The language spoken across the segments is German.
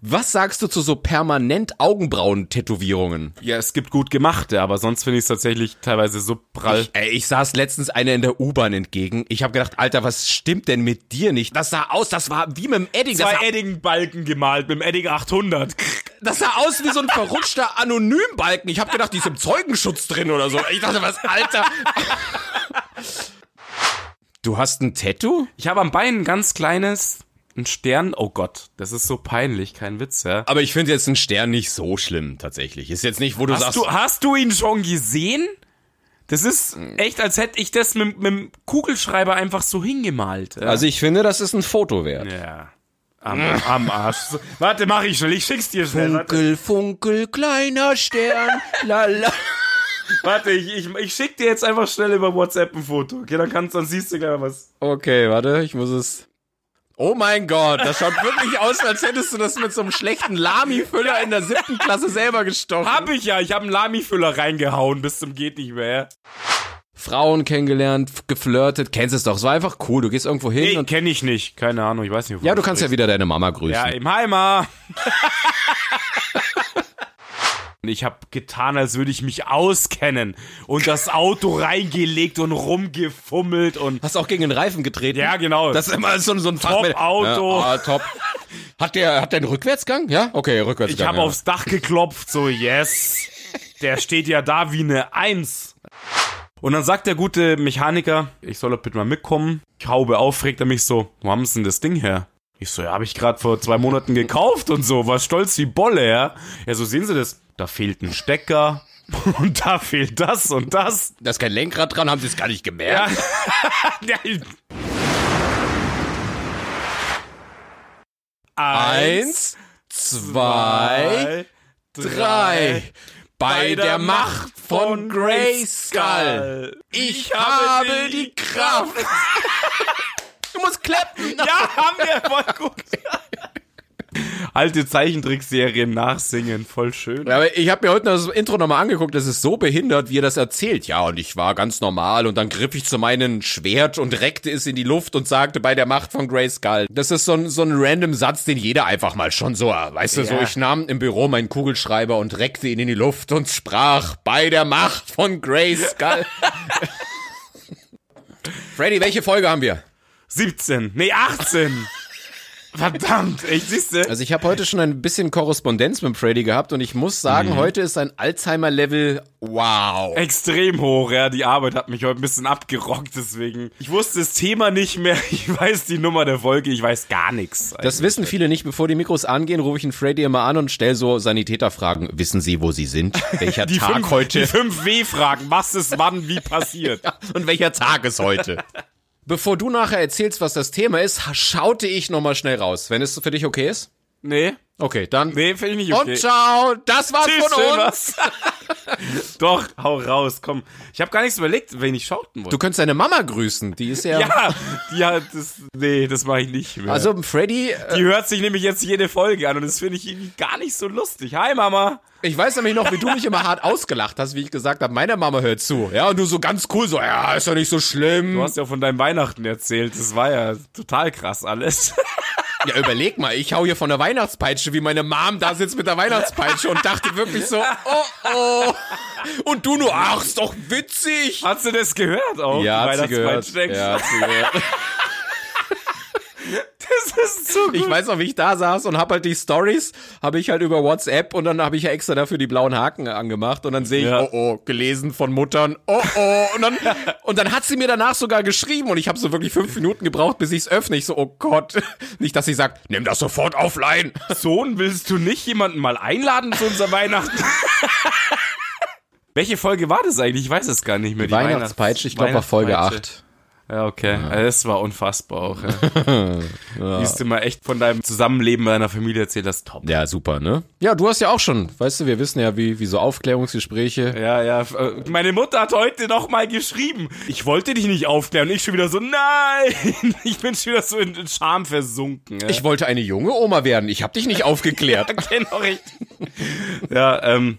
Was sagst du zu so permanent Augenbrauen-Tätowierungen? Ja, es gibt gut gemachte, aber sonst finde ich es tatsächlich teilweise so prall. Ich, ey, ich saß letztens einer in der U-Bahn entgegen. Ich habe gedacht, Alter, was stimmt denn mit dir nicht? Das sah aus, das war wie mit dem Edding. Das Zwei Edding-Balken gemalt mit dem Edding 800. das sah aus wie so ein verrutschter Anonymbalken. Ich habe gedacht, die ist im Zeugenschutz drin oder so. Ich dachte, was, Alter. Du hast ein Tattoo? Ich habe am Bein ein ganz kleines, ein Stern. Oh Gott, das ist so peinlich, kein Witz, ja. Aber ich finde jetzt einen Stern nicht so schlimm, tatsächlich. Ist jetzt nicht, wo du Hast sagst, du, hast du ihn schon gesehen? Das ist echt, als hätte ich das mit, mit dem Kugelschreiber einfach so hingemalt. Ja. also ich finde, das ist ein Foto wert. ja. Am, am Arsch. So, warte, mach ich schnell. Ich schick's dir schnell. Warte, Funkel, funkel, kleiner Stern, lala. warte ich, ich, ich schick dir jetzt einfach schnell über WhatsApp ein Foto. Okay, dann kannst, dann siehst du gleich was. Okay, warte, ich muss es. Oh mein Gott, das schaut wirklich aus, als hättest du das mit so einem schlechten Lami-Füller in der siebten Klasse selber gestochen. Hab ich ja. Ich habe einen Lami-Füller reingehauen bis zum geht nicht mehr. Frauen kennengelernt, geflirtet, kennst es doch. Es war einfach cool. Du gehst irgendwo hin Nee, und. kenne ich nicht. Keine Ahnung, ich weiß nicht. Ja, du kannst ja wieder deine Mama grüßen. Ja, im Heimer. Ich habe getan, als würde ich mich auskennen und das Auto reingelegt und rumgefummelt und Hast auch gegen den Reifen getreten? ja, genau. Das ist immer so, so ein Top-Auto. Ja, ah, top. Hat der, hat der einen Rückwärtsgang? Ja? Okay, Rückwärtsgang. ich habe ja. aufs Dach geklopft, so yes. Der steht ja da wie eine Eins. Und dann sagt der gute Mechaniker, ich soll doch bitte mal mitkommen. Ich haube auf, fragt er mich so, wo haben Sie denn das Ding her? Ich so, ja, habe ich gerade vor zwei Monaten gekauft und so, war stolz wie Bolle, ja. Ja, so sehen Sie das. Da fehlt ein Stecker und da fehlt das und das. Da ist kein Lenkrad dran, haben sie es gar nicht gemerkt. Ja. Eins, zwei, drei. Bei der Macht von Grayskull. Ich habe die Kraft. Du musst klappen. Ja, haben wir voll gut. Alte Zeichentrickserien nachsingen, voll schön. Aber ich habe mir heute das Intro nochmal angeguckt, das ist so behindert, wie er das erzählt. Ja, und ich war ganz normal und dann griff ich zu meinem Schwert und reckte es in die Luft und sagte bei der Macht von Grayskull. Das ist so ein, so ein random Satz, den jeder einfach mal schon so, weißt du, so Ja. ich nahm im Büro meinen Kugelschreiber und reckte ihn in die Luft und sprach bei der Macht von Grayskull. Freddy, welche Folge haben wir? 17, nee 18. Verdammt, echt, siehste? Also ich habe heute schon ein bisschen Korrespondenz mit Freddy gehabt und ich muss sagen, heute ist ein Alzheimer-Level wow. Extrem hoch, ja. Die Arbeit hat mich heute ein bisschen abgerockt, deswegen. Ich wusste das Thema nicht mehr. Ich weiß die Nummer der Folge, ich weiß gar nichts. Das wissen viele nicht. Bevor die Mikros angehen, rufe ich den Freddy immer an und stell so Sanitäterfragen. Wissen Sie, wo Sie sind? Welcher die Tag fünf, heute? Die fünf W-Fragen. Was ist wann, wie passiert? Und welcher Tag ist heute? Bevor du nachher erzählst, was das Thema ist, schaute ich nochmal schnell raus. Wenn es für dich okay ist? Nee, Okay, dann. nee, finde ich nicht okay. Und ciao. Das war's Tschüss, von uns. Doch, hau raus, komm. Ich habe gar nichts überlegt, wen ich schauten wollte. Du könntest deine Mama grüßen. Die ist ja. ja, die hat das. Nee, das mache ich nicht mehr. Also Freddy, äh, die hört sich nämlich jetzt jede Folge an und das finde ich irgendwie gar nicht so lustig. Hi Mama. ich weiß nämlich noch, wie du mich immer hart ausgelacht hast, wie ich gesagt habe, meine Mama hört zu. Ja, und du so ganz cool, so, ja, ist doch nicht so schlimm. Du hast ja von deinem Weihnachten erzählt. Das war ja total krass alles. Ja, überleg mal, ich hau hier von der Weihnachtspeitsche, wie meine Mom da sitzt mit der Weihnachtspeitsche und dachte wirklich so, oh oh. Und du nur, ach, ist doch witzig. Hast du das gehört auch? Ja, hat sie gehört. Ja, hat sie gehört. Das ist so gut. Ich weiß noch, wie ich da saß und hab halt die Stories, habe ich halt über WhatsApp und dann habe ich ja extra dafür die blauen Haken angemacht und dann sehe ich, Ja. oh oh, gelesen von Muttern, oh oh. Und dann, und dann hat sie mir danach sogar geschrieben und ich habe so wirklich fünf Minuten gebraucht, bis ich's öffne. Ich so, oh Gott. Nicht, dass sie sagt, nimm das sofort offline. Sohn, willst du nicht jemanden mal einladen zu unserer Weihnachten? Welche Folge war das eigentlich? Ich weiß es gar nicht mehr. Die Weihnachtspeitsche, ich glaube, war Folge Weihnachtspeitsche. 8. Ja, okay. Das war unfassbar auch. Ja. Wie du mal echt von deinem Zusammenleben mit deiner Familie erzählt hast, top. Ja, super, ne? Ja, du hast ja auch schon, weißt du, wir wissen ja, wie, wie so Aufklärungsgespräche. Ja, ja. äh, Meine Mutter hat heute noch mal geschrieben. Ich wollte dich nicht aufklären. Und ich schon wieder so, nein. Ich bin schon wieder so in, in Scham versunken. Ja. Ich wollte eine junge Oma werden, ich hab dich nicht aufgeklärt. genau richtig. ja, ähm,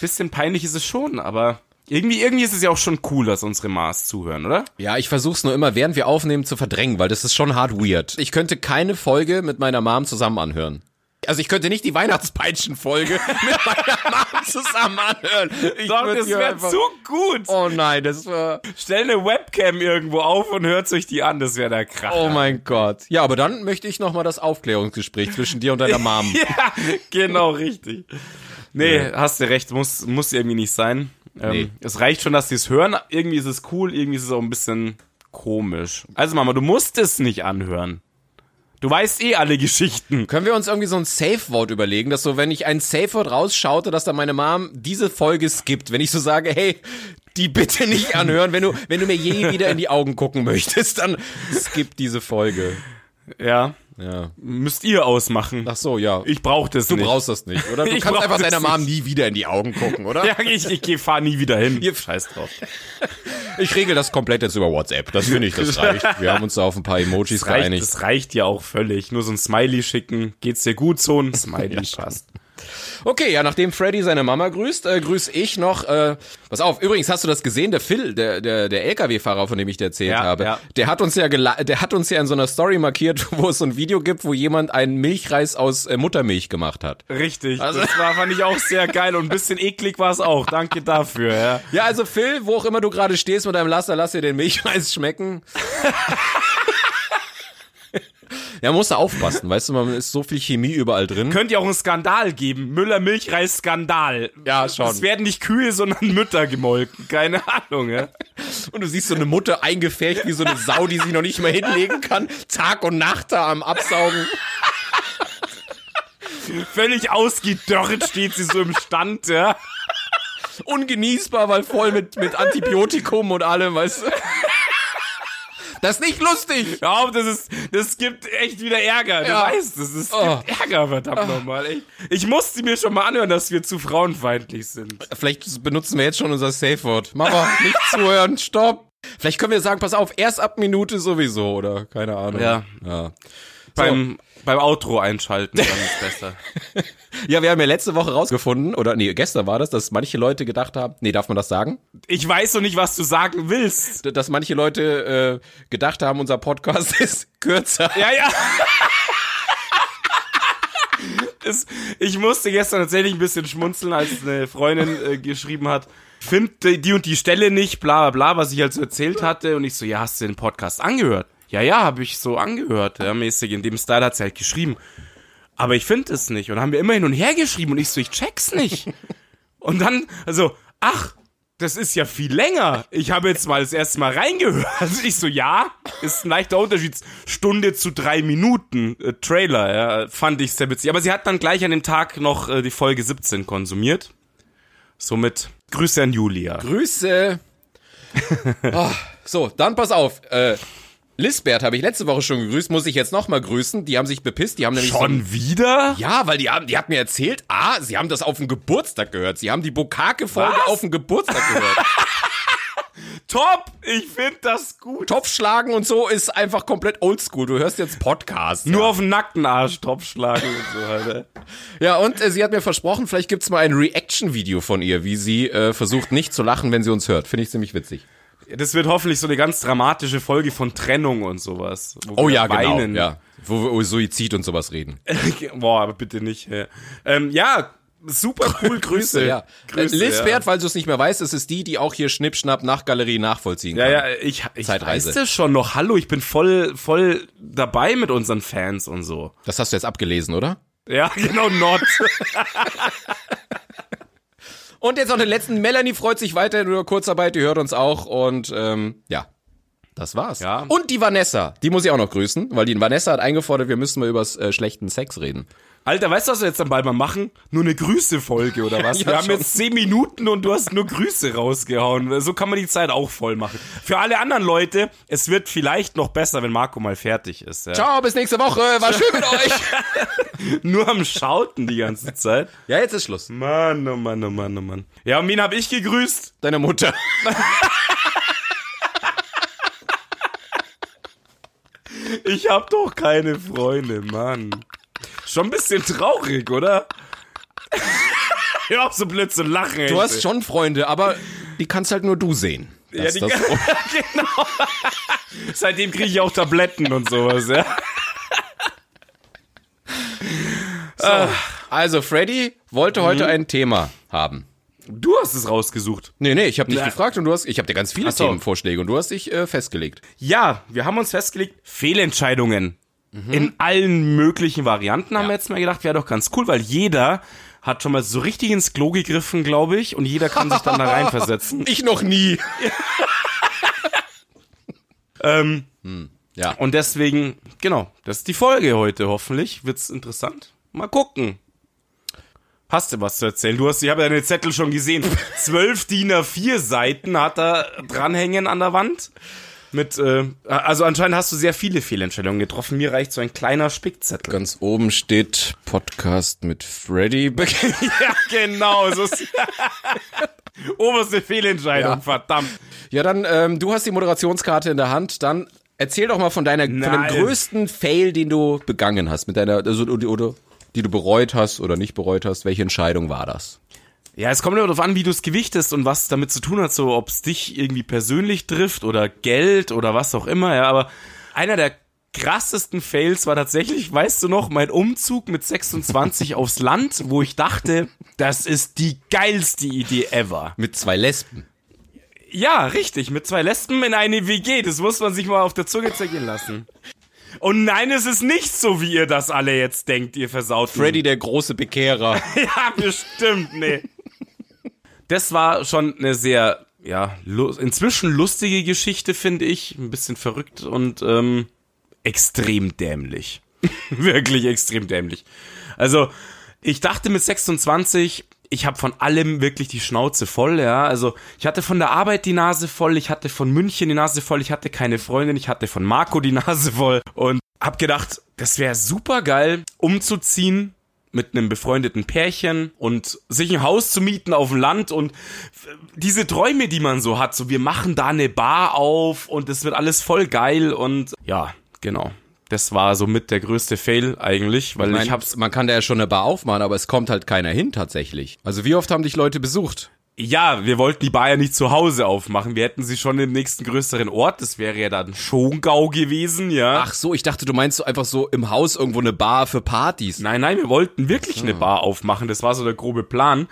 bisschen peinlich ist es schon, aber irgendwie, irgendwie ist es ja auch schon cool, dass unsere Maß zuhören, oder? Ja, ich versuch's nur immer, während wir aufnehmen, zu verdrängen, weil das ist schon hart weird. Ich könnte keine Folge mit meiner Mom zusammen anhören. Also ich könnte nicht die Weihnachtspeitschen-Folge mit meiner Mom zusammen anhören. Ich Doch, das wäre einfach- zu gut. Oh nein, das war... Stell eine Webcam irgendwo auf und hört euch die an, das wäre der Kracher. Oh mein Gott. Ja, aber dann möchte ich nochmal das Aufklärungsgespräch zwischen dir und deiner Mom. Ja, genau, richtig. Nee, hast du recht, muss, muss irgendwie nicht sein. Ähm, Nee. Es reicht schon, dass sie es hören. Irgendwie ist es cool, irgendwie ist es auch ein bisschen komisch. Also Mama, du musst es nicht anhören. Du weißt eh alle Geschichten. Können wir uns irgendwie so ein Safe-Wort überlegen, dass so, wenn ich ein Safe-Wort rausschaute, dass dann meine Mom diese Folge skippt, wenn ich so sage, hey, die bitte nicht anhören, wenn du, wenn du mir je wieder in die Augen gucken möchtest, dann skip diese Folge. Ja, Ja. müsst ihr ausmachen. Ach so, ja. Ich brauch das du nicht. brauchst das nicht, oder? Du Ich kannst einfach deiner Mom nie wieder in die Augen gucken, oder? Ja, ich, ich geh, fahr nie wieder hin. Ihr- Scheiß drauf. Ich regel das komplett jetzt über WhatsApp. Das finde ich, das reicht. Wir haben uns da auf ein paar Emojis Das reicht, geeinigt. das reicht ja auch völlig. Nur so ein Smiley schicken. Geht's dir gut, Sohn? Smiley passt. Okay, ja, nachdem Freddy seine Mama grüßt, äh, grüß ich noch. Äh, pass auf, übrigens hast du das gesehen, der Phil, der der der LKW-Fahrer, von dem ich dir erzählt Ja, habe, ja. der hat uns ja der hat uns ja in so einer Story markiert, wo es so ein Video gibt, wo jemand einen Milchreis aus äh, Muttermilch gemacht hat. Richtig. Also- das war, fand ich auch sehr geil und ein bisschen eklig war es auch. Danke dafür, ja. Ja, also Phil, wo auch immer du gerade stehst mit deinem Laster, lass dir den Milchreis schmecken. ja, musst du aufpassen, weißt du, man ist so viel Chemie überall drin. Könnte ja auch einen Skandal geben. Müller-Milchreis-Skandal. Ja, schon. Es werden nicht Kühe, sondern Mütter gemolken. Keine Ahnung, ja. Und du siehst so eine Mutter eingefärbt wie so eine Sau, die sich noch nicht mehr hinlegen kann, Tag und Nacht da am Absaugen. Völlig ausgedörrt steht sie so im Stand, ja. ungenießbar, weil voll mit, mit Antibiotikum und allem, weißt du? Das ist nicht lustig. Ja, das ist, das gibt echt wieder Ärger. Du Ja. weißt, das ist, Oh. gibt Ärger, verdammt nochmal. Echt. Ich musste mir schon mal anhören, dass wir zu frauenfeindlich sind. Vielleicht benutzen wir jetzt schon unser Safe-Wort. Mama, nicht zuhören, stopp. Vielleicht können wir sagen, pass auf, erst ab Minute sowieso, oder? Keine Ahnung. Ja. Ja, Beim, beim Outro einschalten, dann ist besser. ja wir haben ja letzte Woche rausgefunden, oder nee, gestern war das, dass manche Leute gedacht haben, nee, darf man das sagen? Ich weiß noch nicht, was du sagen willst. Dass manche Leute äh, gedacht haben, unser Podcast ist kürzer. Ja, ja. Es, ich musste gestern tatsächlich ein bisschen schmunzeln, als eine Freundin äh, geschrieben hat, finde die und die Stelle nicht, bla bla bla, was ich halt so erzählt hatte. Und ich so, ja, hast du den Podcast angehört? Ja, ja, habe ich so angehört, ja, mäßig. In dem Style hat sie halt geschrieben. Aber ich finde es nicht. Und haben wir immer hin und her geschrieben und ich so, ich check's nicht. Und dann, also, ach, das ist ja viel länger. Ich habe jetzt mal das erste Mal reingehört. Ich so, ja, ist ein leichter Unterschied. Stunde zu drei Minuten äh, Trailer, ja, fand ich sehr witzig. Aber sie hat dann gleich an dem Tag noch äh, die Folge 17 konsumiert. Somit Grüße an Julia. Grüße. oh, so, dann pass auf. Äh, Lisbert habe ich letzte Woche schon gegrüßt, muss ich jetzt nochmal grüßen. Die haben sich bepisst, die haben nämlich so Schon wieder? Ja, weil die haben, die hat mir erzählt, ah, sie haben das auf dem Geburtstag gehört. Sie haben die Bokake-Folge auf dem Geburtstag gehört. Top! Ich finde das gut. Topfschlagen und so ist einfach komplett oldschool. Du hörst jetzt Podcast. Nur ja. auf den nackten Arsch Top schlagen und so, Alter. Ja, und äh, sie hat mir versprochen, vielleicht gibt's mal ein Reaction-Video von ihr, wie sie äh, versucht nicht zu lachen, wenn sie uns hört. Finde ich ziemlich witzig. Das wird hoffentlich so eine ganz dramatische Folge von Trennung und sowas. wo Oh wir ja, genau. weinen. Ja, wo wir über Suizid und sowas reden. Boah, aber bitte nicht. Ja, ähm, ja super cool, Grüße. ja. Grüße, äh, Lisbeth, ja. falls du es nicht mehr weißt, es ist die, die auch hier Schnippschnapp nach Galerie nachvollziehen Ja, kann. ja, ich, ich Zeitreise. weiß das schon noch. Hallo, ich bin voll, voll dabei mit unseren Fans und so. Das hast du jetzt abgelesen, oder? Ja, genau, not. Und jetzt noch den letzten. Melanie freut sich weiterhin über Kurzarbeit, die hört uns auch. Und ähm, ja, das war's. Ja. Und die Vanessa, die muss ich auch noch grüßen, weil die Vanessa hat eingefordert, wir müssen mal über äh, schlechten Sex reden. Alter, weißt du, was wir jetzt dann bald mal machen? Nur eine Grüße-Folge oder was? Ja, wir haben schon. jetzt zehn Minuten und du hast nur Grüße rausgehauen. So kann man die Zeit auch voll machen. Für alle anderen Leute, es wird vielleicht noch besser, wenn Marco mal fertig ist. Ja. Ciao, bis nächste Woche. War schön mit euch. Nur am Schauten die ganze Zeit. Ja, jetzt ist Schluss. Mann, oh Mann, oh Mann, oh Mann. Ja, und wen hab ich gegrüßt? Deine Mutter. Ich hab doch keine Freunde, Mann. Schon ein bisschen traurig, oder? Hör auf so blöd zu lachen, ey. Du hast schon Freunde, aber die kannst halt nur du sehen. Ja, die genau. Seitdem kriege ich auch Tabletten und sowas, ja. so, Also, Freddy wollte heute ein Thema haben. Du hast es rausgesucht. Nee, nee, ich habe dich Na. gefragt und du hast, ich habe dir ganz viele Ach. Themenvorschläge und du hast dich äh, festgelegt. Ja, wir haben uns festgelegt, Fehlentscheidungen. In allen möglichen Varianten haben Ja. wir jetzt mal gedacht, wäre doch ganz cool, weil jeder hat schon mal so richtig ins Klo gegriffen, glaube ich, und jeder kann sich dann da reinversetzen. Ich noch nie. Ähm, Ja. und deswegen, genau, das ist die Folge heute. Hoffentlich wird's interessant. Mal gucken. Hast du was zu erzählen? Du hast, ich habe deine Zettel schon gesehen. Zwölf DIN A4 Seiten hat er dranhängen an der Wand. Mit, äh, also anscheinend hast du sehr viele Fehlentscheidungen getroffen. Mir reicht so ein kleiner Spickzettel. Ganz oben steht Podcast mit Freddy. ja, genau. So ist Oberste Fehlentscheidung, Ja. verdammt. Ja, dann, ähm, du hast die Moderationskarte in der Hand. Dann erzähl doch mal von deiner, von dem Nein. größten Fail, den du begangen hast, mit deiner, also, oder, die du bereut hast oder nicht bereut hast. Welche Entscheidung war das? Ja, es kommt immer darauf an, wie du es gewichtest und was damit zu tun hat, so ob es dich irgendwie persönlich trifft oder Geld oder was auch immer, ja, aber einer der krassesten Fails war tatsächlich, weißt du noch, mein Umzug mit 26 aufs Land, wo ich dachte, das ist die geilste Idee ever. Mit zwei Lesben. Ja, richtig, mit zwei Lesben in eine WG, das muss man sich mal auf der Zunge zergehen lassen. Und nein, es ist nicht so, wie ihr das alle jetzt denkt, ihr versaut. Freddy, der große Bekehrer. Ja, bestimmt, nee. Das war schon eine sehr, ja, inzwischen lustige Geschichte, finde ich. Ein bisschen verrückt und ähm, extrem dämlich. Wirklich extrem dämlich. Also, ich dachte mit 26, ich habe von allem wirklich die Schnauze voll, ja. Also, ich hatte von der Arbeit die Nase voll, ich hatte von München die Nase voll, ich hatte keine Freundin, ich hatte von Marco die Nase voll und hab gedacht, das wäre super geil, umzuziehen mit einem befreundeten Pärchen und sich ein Haus zu mieten auf dem Land und diese Träume, die man so hat, so wir machen da eine Bar auf und es wird alles voll geil und ja, genau. Das war somit der größte Fail eigentlich, weil Ich ich, mein, hab's man kann da ja schon eine Bar aufmachen, aber es kommt halt keiner hin tatsächlich. Also wie oft haben dich Leute besucht? Ja, wir wollten die Bar ja nicht zu Hause aufmachen. Wir hätten sie schon im nächsten größeren Ort. Das wäre ja dann Schongau gewesen, ja. Ach so, ich dachte, du meinst so einfach so im Haus irgendwo eine Bar für Partys. Nein, nein, wir wollten wirklich eine Bar aufmachen. Das war so der grobe Plan.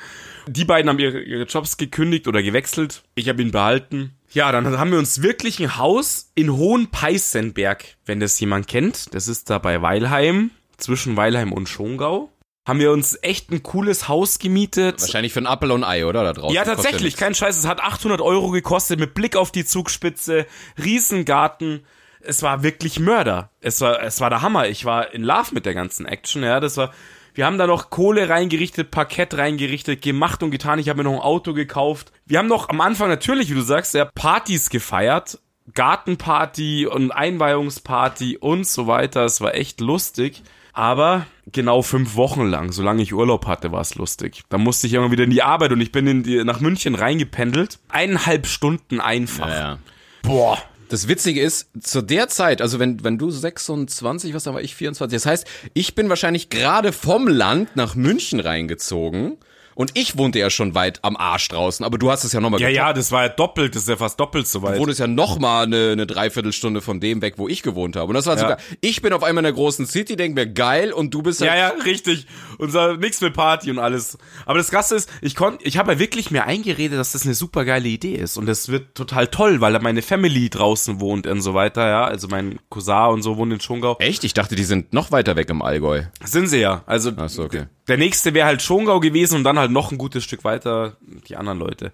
Die beiden haben ihre, ihre Jobs gekündigt oder gewechselt. Ich habe ihn behalten. Ja, dann haben wir uns wirklich ein Haus in Hohenpeißenberg, wenn das jemand kennt. Das ist da bei Weilheim, zwischen Weilheim und Schongau. Haben wir uns echt ein cooles Haus gemietet. Wahrscheinlich für ein Apfel und Ei, oder? Da draußen. Ja, tatsächlich, kein Scheiß. Es hat 800 Euro gekostet mit Blick auf die Zugspitze, Riesengarten. Es war wirklich Mörder. Es war, es war der Hammer. Ich war in Love mit der ganzen Action. Ja, das war. Wir haben da noch Kohle reingerichtet, Parkett reingerichtet, gemacht und getan. Ich habe mir noch ein Auto gekauft. Wir haben noch am Anfang natürlich, wie du sagst, ja, Partys gefeiert. Gartenparty und Einweihungsparty und so weiter. Es war echt lustig. Aber genau fünf Wochen lang, solange ich Urlaub hatte, war es lustig. Da musste ich immer wieder in die Arbeit und ich bin in die, nach München reingependelt. Eineinhalb Stunden einfach. Ja, ja. Boah. Das Witzige ist, zu der Zeit, also wenn, wenn du 26, was da war ich 24, das heißt, ich bin wahrscheinlich gerade vom Land nach München reingezogen und ich wohnte ja schon weit am Arsch draußen, aber du hast es ja nochmal Ja, ja, das war ja doppelt, das ist ja fast doppelt so weit. Du wohnst ja noch mal eine, eine Dreiviertelstunde von dem weg, wo ich gewohnt habe. Und das war sogar, ich bin auf einmal in der großen City, denk mir geil und du bist Ja, halt, ja, richtig. Unser nix mit Party und alles. Aber das Krasse ist, ich konnte, ich habe ja wirklich mir eingeredet, dass das eine super geile Idee ist und das wird total toll, weil da meine Family draußen wohnt und so weiter, ja. Also mein Cousin und so wohnt in Schongau. Echt? Ich dachte, die sind noch weiter weg im Allgäu. Sind sie ja. Also Ach so, okay. Der nächste wäre halt Schongau gewesen und dann halt noch ein gutes Stück weiter die anderen Leute.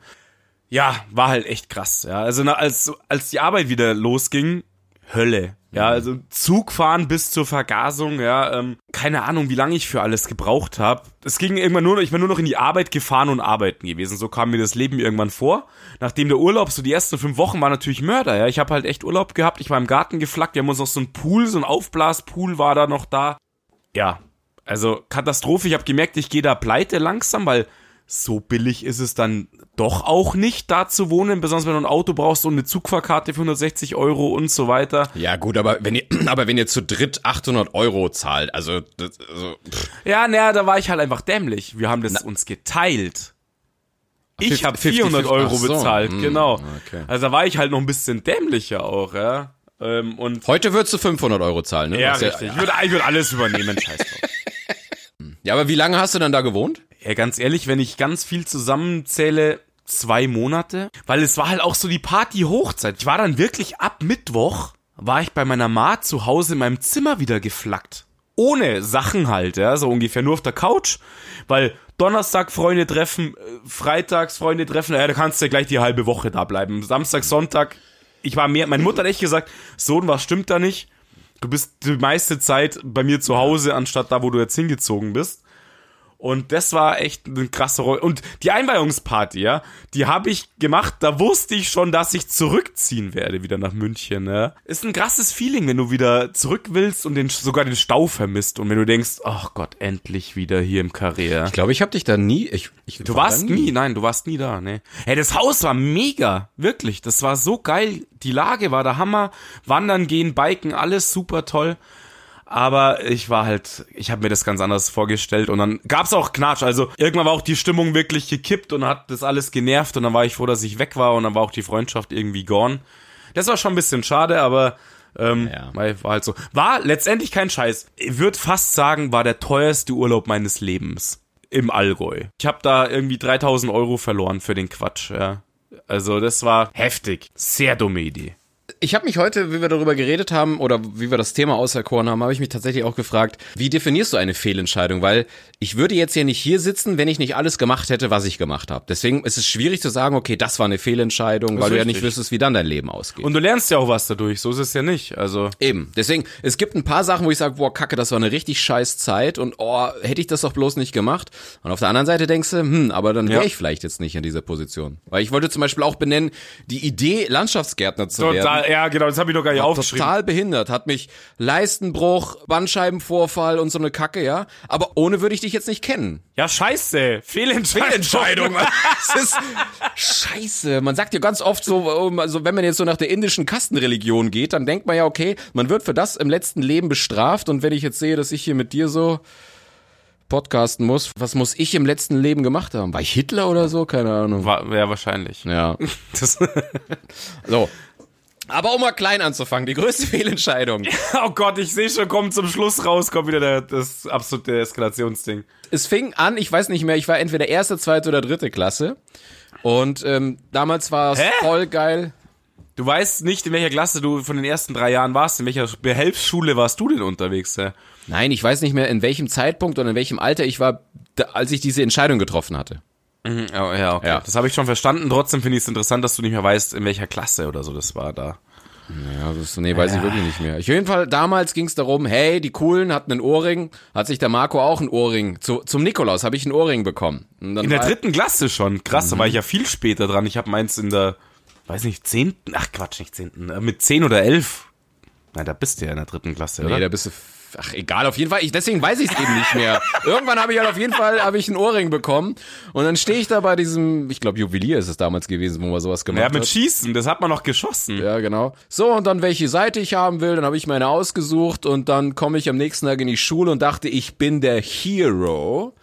Ja, war halt echt krass. Ja, also na, als als die Arbeit wieder losging, Hölle. Ja, also Zug fahren bis zur Vergasung, ja, ähm, keine Ahnung, wie lange ich für alles gebraucht habe. Es ging irgendwann nur noch, ich bin nur noch in die Arbeit gefahren und arbeiten gewesen. So kam mir das Leben irgendwann vor. Nachdem der Urlaub, so die ersten fünf Wochen war natürlich Mörder, ja. Ich habe halt echt Urlaub gehabt, ich war im Garten geflackt, wir haben uns noch so ein Pool, so ein Aufblaspool war da noch da. Ja, also Katastrophe. Ich habe gemerkt, ich gehe da pleite langsam, weil so billig ist es dann doch auch nicht, da zu wohnen, besonders wenn du ein Auto brauchst und eine Zugfahrkarte für 160 Euro und so weiter. Ja, gut, aber wenn ihr, aber wenn ihr zu dritt 800 Euro zahlt, also, das, also pff, Ja, naja, da war ich halt einfach dämlich. Wir haben das uns geteilt. Ich 50, habe 400 50, Euro so, bezahlt, hm, genau. okay. Also da war ich halt noch ein bisschen dämlicher auch, ja. Ähm, und heute würdest du 500 Euro zahlen, ne? ja, richtig. Ich würde ich würd alles übernehmen, scheiß drauf. Ja, aber wie lange hast du dann da gewohnt? Ja, ganz ehrlich, wenn ich ganz viel zusammenzähle, zwei Monate. Weil es war halt auch so die Party-Hochzeit. Ich war dann wirklich ab Mittwoch, war ich bei meiner Ma zu Hause in meinem Zimmer wieder geflackt. Ohne Sachen halt, ja, so ungefähr nur auf der Couch. Weil Donnerstag Freunde treffen, äh, Freitags Freunde treffen, ja, da kannst du ja gleich die halbe Woche da bleiben. Samstag, Sonntag, ich war mehr, meine Mutter hat echt gesagt, Sohn, was stimmt da nicht? Du bist die meiste Zeit bei mir zu Hause, anstatt da, wo du jetzt hingezogen bist. Und das war echt eine krasse Rolle. Und die Einweihungsparty, ja, die habe ich gemacht, da wusste ich schon, dass ich zurückziehen werde wieder nach München, ne? Ist ein krasses Feeling, wenn du wieder zurück willst und den, sogar den Stau vermisst und wenn du denkst, ach Gott, endlich wieder hier im Karriere. Ich glaube, ich habe dich da nie. Ich, ich Du war warst da nie. nein, du warst nie da, ne. Hey, das Haus war mega, wirklich. Das war so geil. Die Lage war der Hammer. Wandern gehen, Biken, alles super toll. Aber ich war halt, ich habe mir das ganz anders vorgestellt und dann gab's auch Knatsch. Also irgendwann war auch die Stimmung wirklich gekippt und hat das alles genervt und dann war ich froh, dass ich weg war und dann war auch die Freundschaft irgendwie gone. Das war schon ein bisschen schade, aber ähm, Ja. war halt so. War letztendlich kein Scheiß. Ich würde fast sagen, war der teuerste Urlaub meines Lebens im Allgäu. Ich habe da irgendwie 3000 Euro verloren für den Quatsch. Ja. Also das war heftig. Sehr dumme Idee. Ich habe mich heute, wie wir darüber geredet haben oder wie wir das Thema auserkoren haben, habe ich mich tatsächlich auch gefragt, wie definierst du eine Fehlentscheidung? Weil ich würde jetzt ja nicht hier sitzen, wenn ich nicht alles gemacht hätte, was ich gemacht habe. Deswegen ist es schwierig zu sagen, okay, das war eine Fehlentscheidung, weil du ja nicht wüsstest, wie dann dein Leben ausgeht. Und du lernst ja auch was dadurch. So ist es ja nicht. Also Eben. Deswegen, es gibt ein paar Sachen, wo ich sage, boah, kacke, das war eine richtig scheiß Zeit und oh, hätte ich das doch bloß nicht gemacht. Und auf der anderen Seite denkst du, hm, aber dann wäre Ja. ich vielleicht jetzt nicht in dieser Position. Weil ich wollte zum Beispiel auch benennen, die Idee, Landschaftsgärtner zu werden. Ja genau, das habe ich noch gar nicht aufgeschrieben. total behindert, hat mich Leistenbruch, Bandscheibenvorfall und so eine Kacke, ja. Aber ohne würde ich dich jetzt nicht kennen. Ja, scheiße. Fehlentscheidung. Fehlentscheidung. Das ist scheiße. Man sagt ja ganz oft so, um, also wenn man jetzt so nach der indischen Kastenreligion geht, dann denkt man ja, okay, man wird für das im letzten Leben bestraft. Und wenn ich jetzt sehe, dass ich hier mit dir so podcasten muss, was muss ich im letzten Leben gemacht haben? War ich Hitler oder so? Keine Ahnung. War, ja, wahrscheinlich. Ja. So. Aber um mal klein anzufangen, die größte Fehlentscheidung. oh Gott, ich sehe schon, kommt zum Schluss raus, kommt wieder der, das absolute Eskalationsding. es fing an, ich weiß nicht mehr, ich war entweder erste, zweite oder dritte Klasse. Und ähm, damals war es Hä? voll geil. Du weißt nicht, in welcher Klasse du von den ersten drei Jahren warst. In welcher Behelfsschule warst du denn unterwegs? Ja? Nein, ich weiß nicht mehr, in welchem Zeitpunkt und in welchem Alter ich war, als ich diese Entscheidung getroffen hatte. Ja, ja, okay. Ja. Das habe ich schon verstanden. Trotzdem finde ich es interessant, dass du nicht mehr weißt, in welcher Klasse oder so das war da. Ja, das, nee, weiß ich wirklich nicht mehr. Ich, auf jeden Fall, damals ging es darum, hey, die Coolen hatten einen Ohrring, hat sich der Marco auch einen Ohrring, zu, zum Nikolaus habe ich einen Ohrring bekommen. In der dritten Klasse schon. Krass, da war ich ja viel später dran. Ich habe meins in der, weiß nicht, zehnten, ach Quatsch, nicht zehnten, äh, mit zehn oder elf. Nein, da bist du ja in der dritten Klasse, oder? Nee, da bist du. Ach, egal, auf jeden Fall. Ich, deswegen weiß ich es eben nicht mehr. Irgendwann habe ich halt auf jeden Fall habe ich einen Ohrring bekommen. Und dann stehe ich da bei diesem, ich glaube, Juwelier ist es damals gewesen, wo man sowas gemacht ja, mit hat. Schießen, das hat man noch geschossen. Ja, genau. So, und dann welche Seite ich haben will, dann habe ich meine ausgesucht und dann komme ich am nächsten Tag in die Schule und dachte, ich bin der Hero.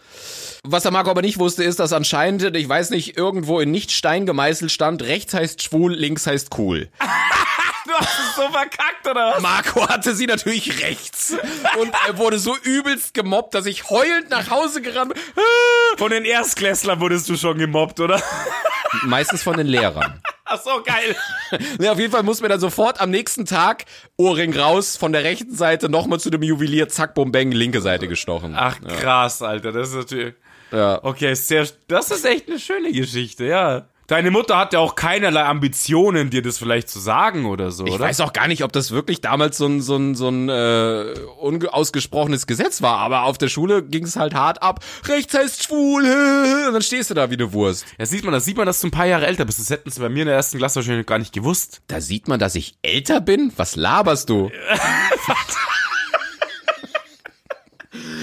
Was der Marco aber nicht wusste, ist, dass anscheinend, ich weiß nicht, irgendwo in nicht Stein gemeißelt stand, rechts heißt schwul, links heißt cool. Du hast es so verkackt, oder was? Marco hatte sie natürlich rechts und er wurde so übelst gemobbt, dass ich heulend nach Hause gerannt bin. Von den Erstklässlern wurdest du schon gemobbt, oder? Meistens von den Lehrern. Ach so, geil. Ja, auf jeden Fall muss mir dann sofort am nächsten Tag Ohrring raus, von der rechten Seite nochmal zu dem Juwelier, zack, bum, bang, linke Seite gestochen. Ach, krass, Alter, das ist natürlich... Ja. Okay, sehr, das ist echt eine schöne Geschichte, ja. Deine Mutter hat ja auch keinerlei Ambitionen, dir das vielleicht zu sagen oder so, Ich oder? weiß auch gar nicht, ob das wirklich damals so ein, so ein, so ein äh, unausgesprochenes Gesetz war, aber auf der Schule ging es halt hart ab. Rechts heißt schwul, und dann stehst du da wie eine Wurst. Ja, sieht man, das sieht man, dass du ein paar Jahre älter bist. Das hätten sie bei mir in der ersten Klasse wahrscheinlich gar nicht gewusst. Da sieht man, dass ich älter bin? Was laberst du?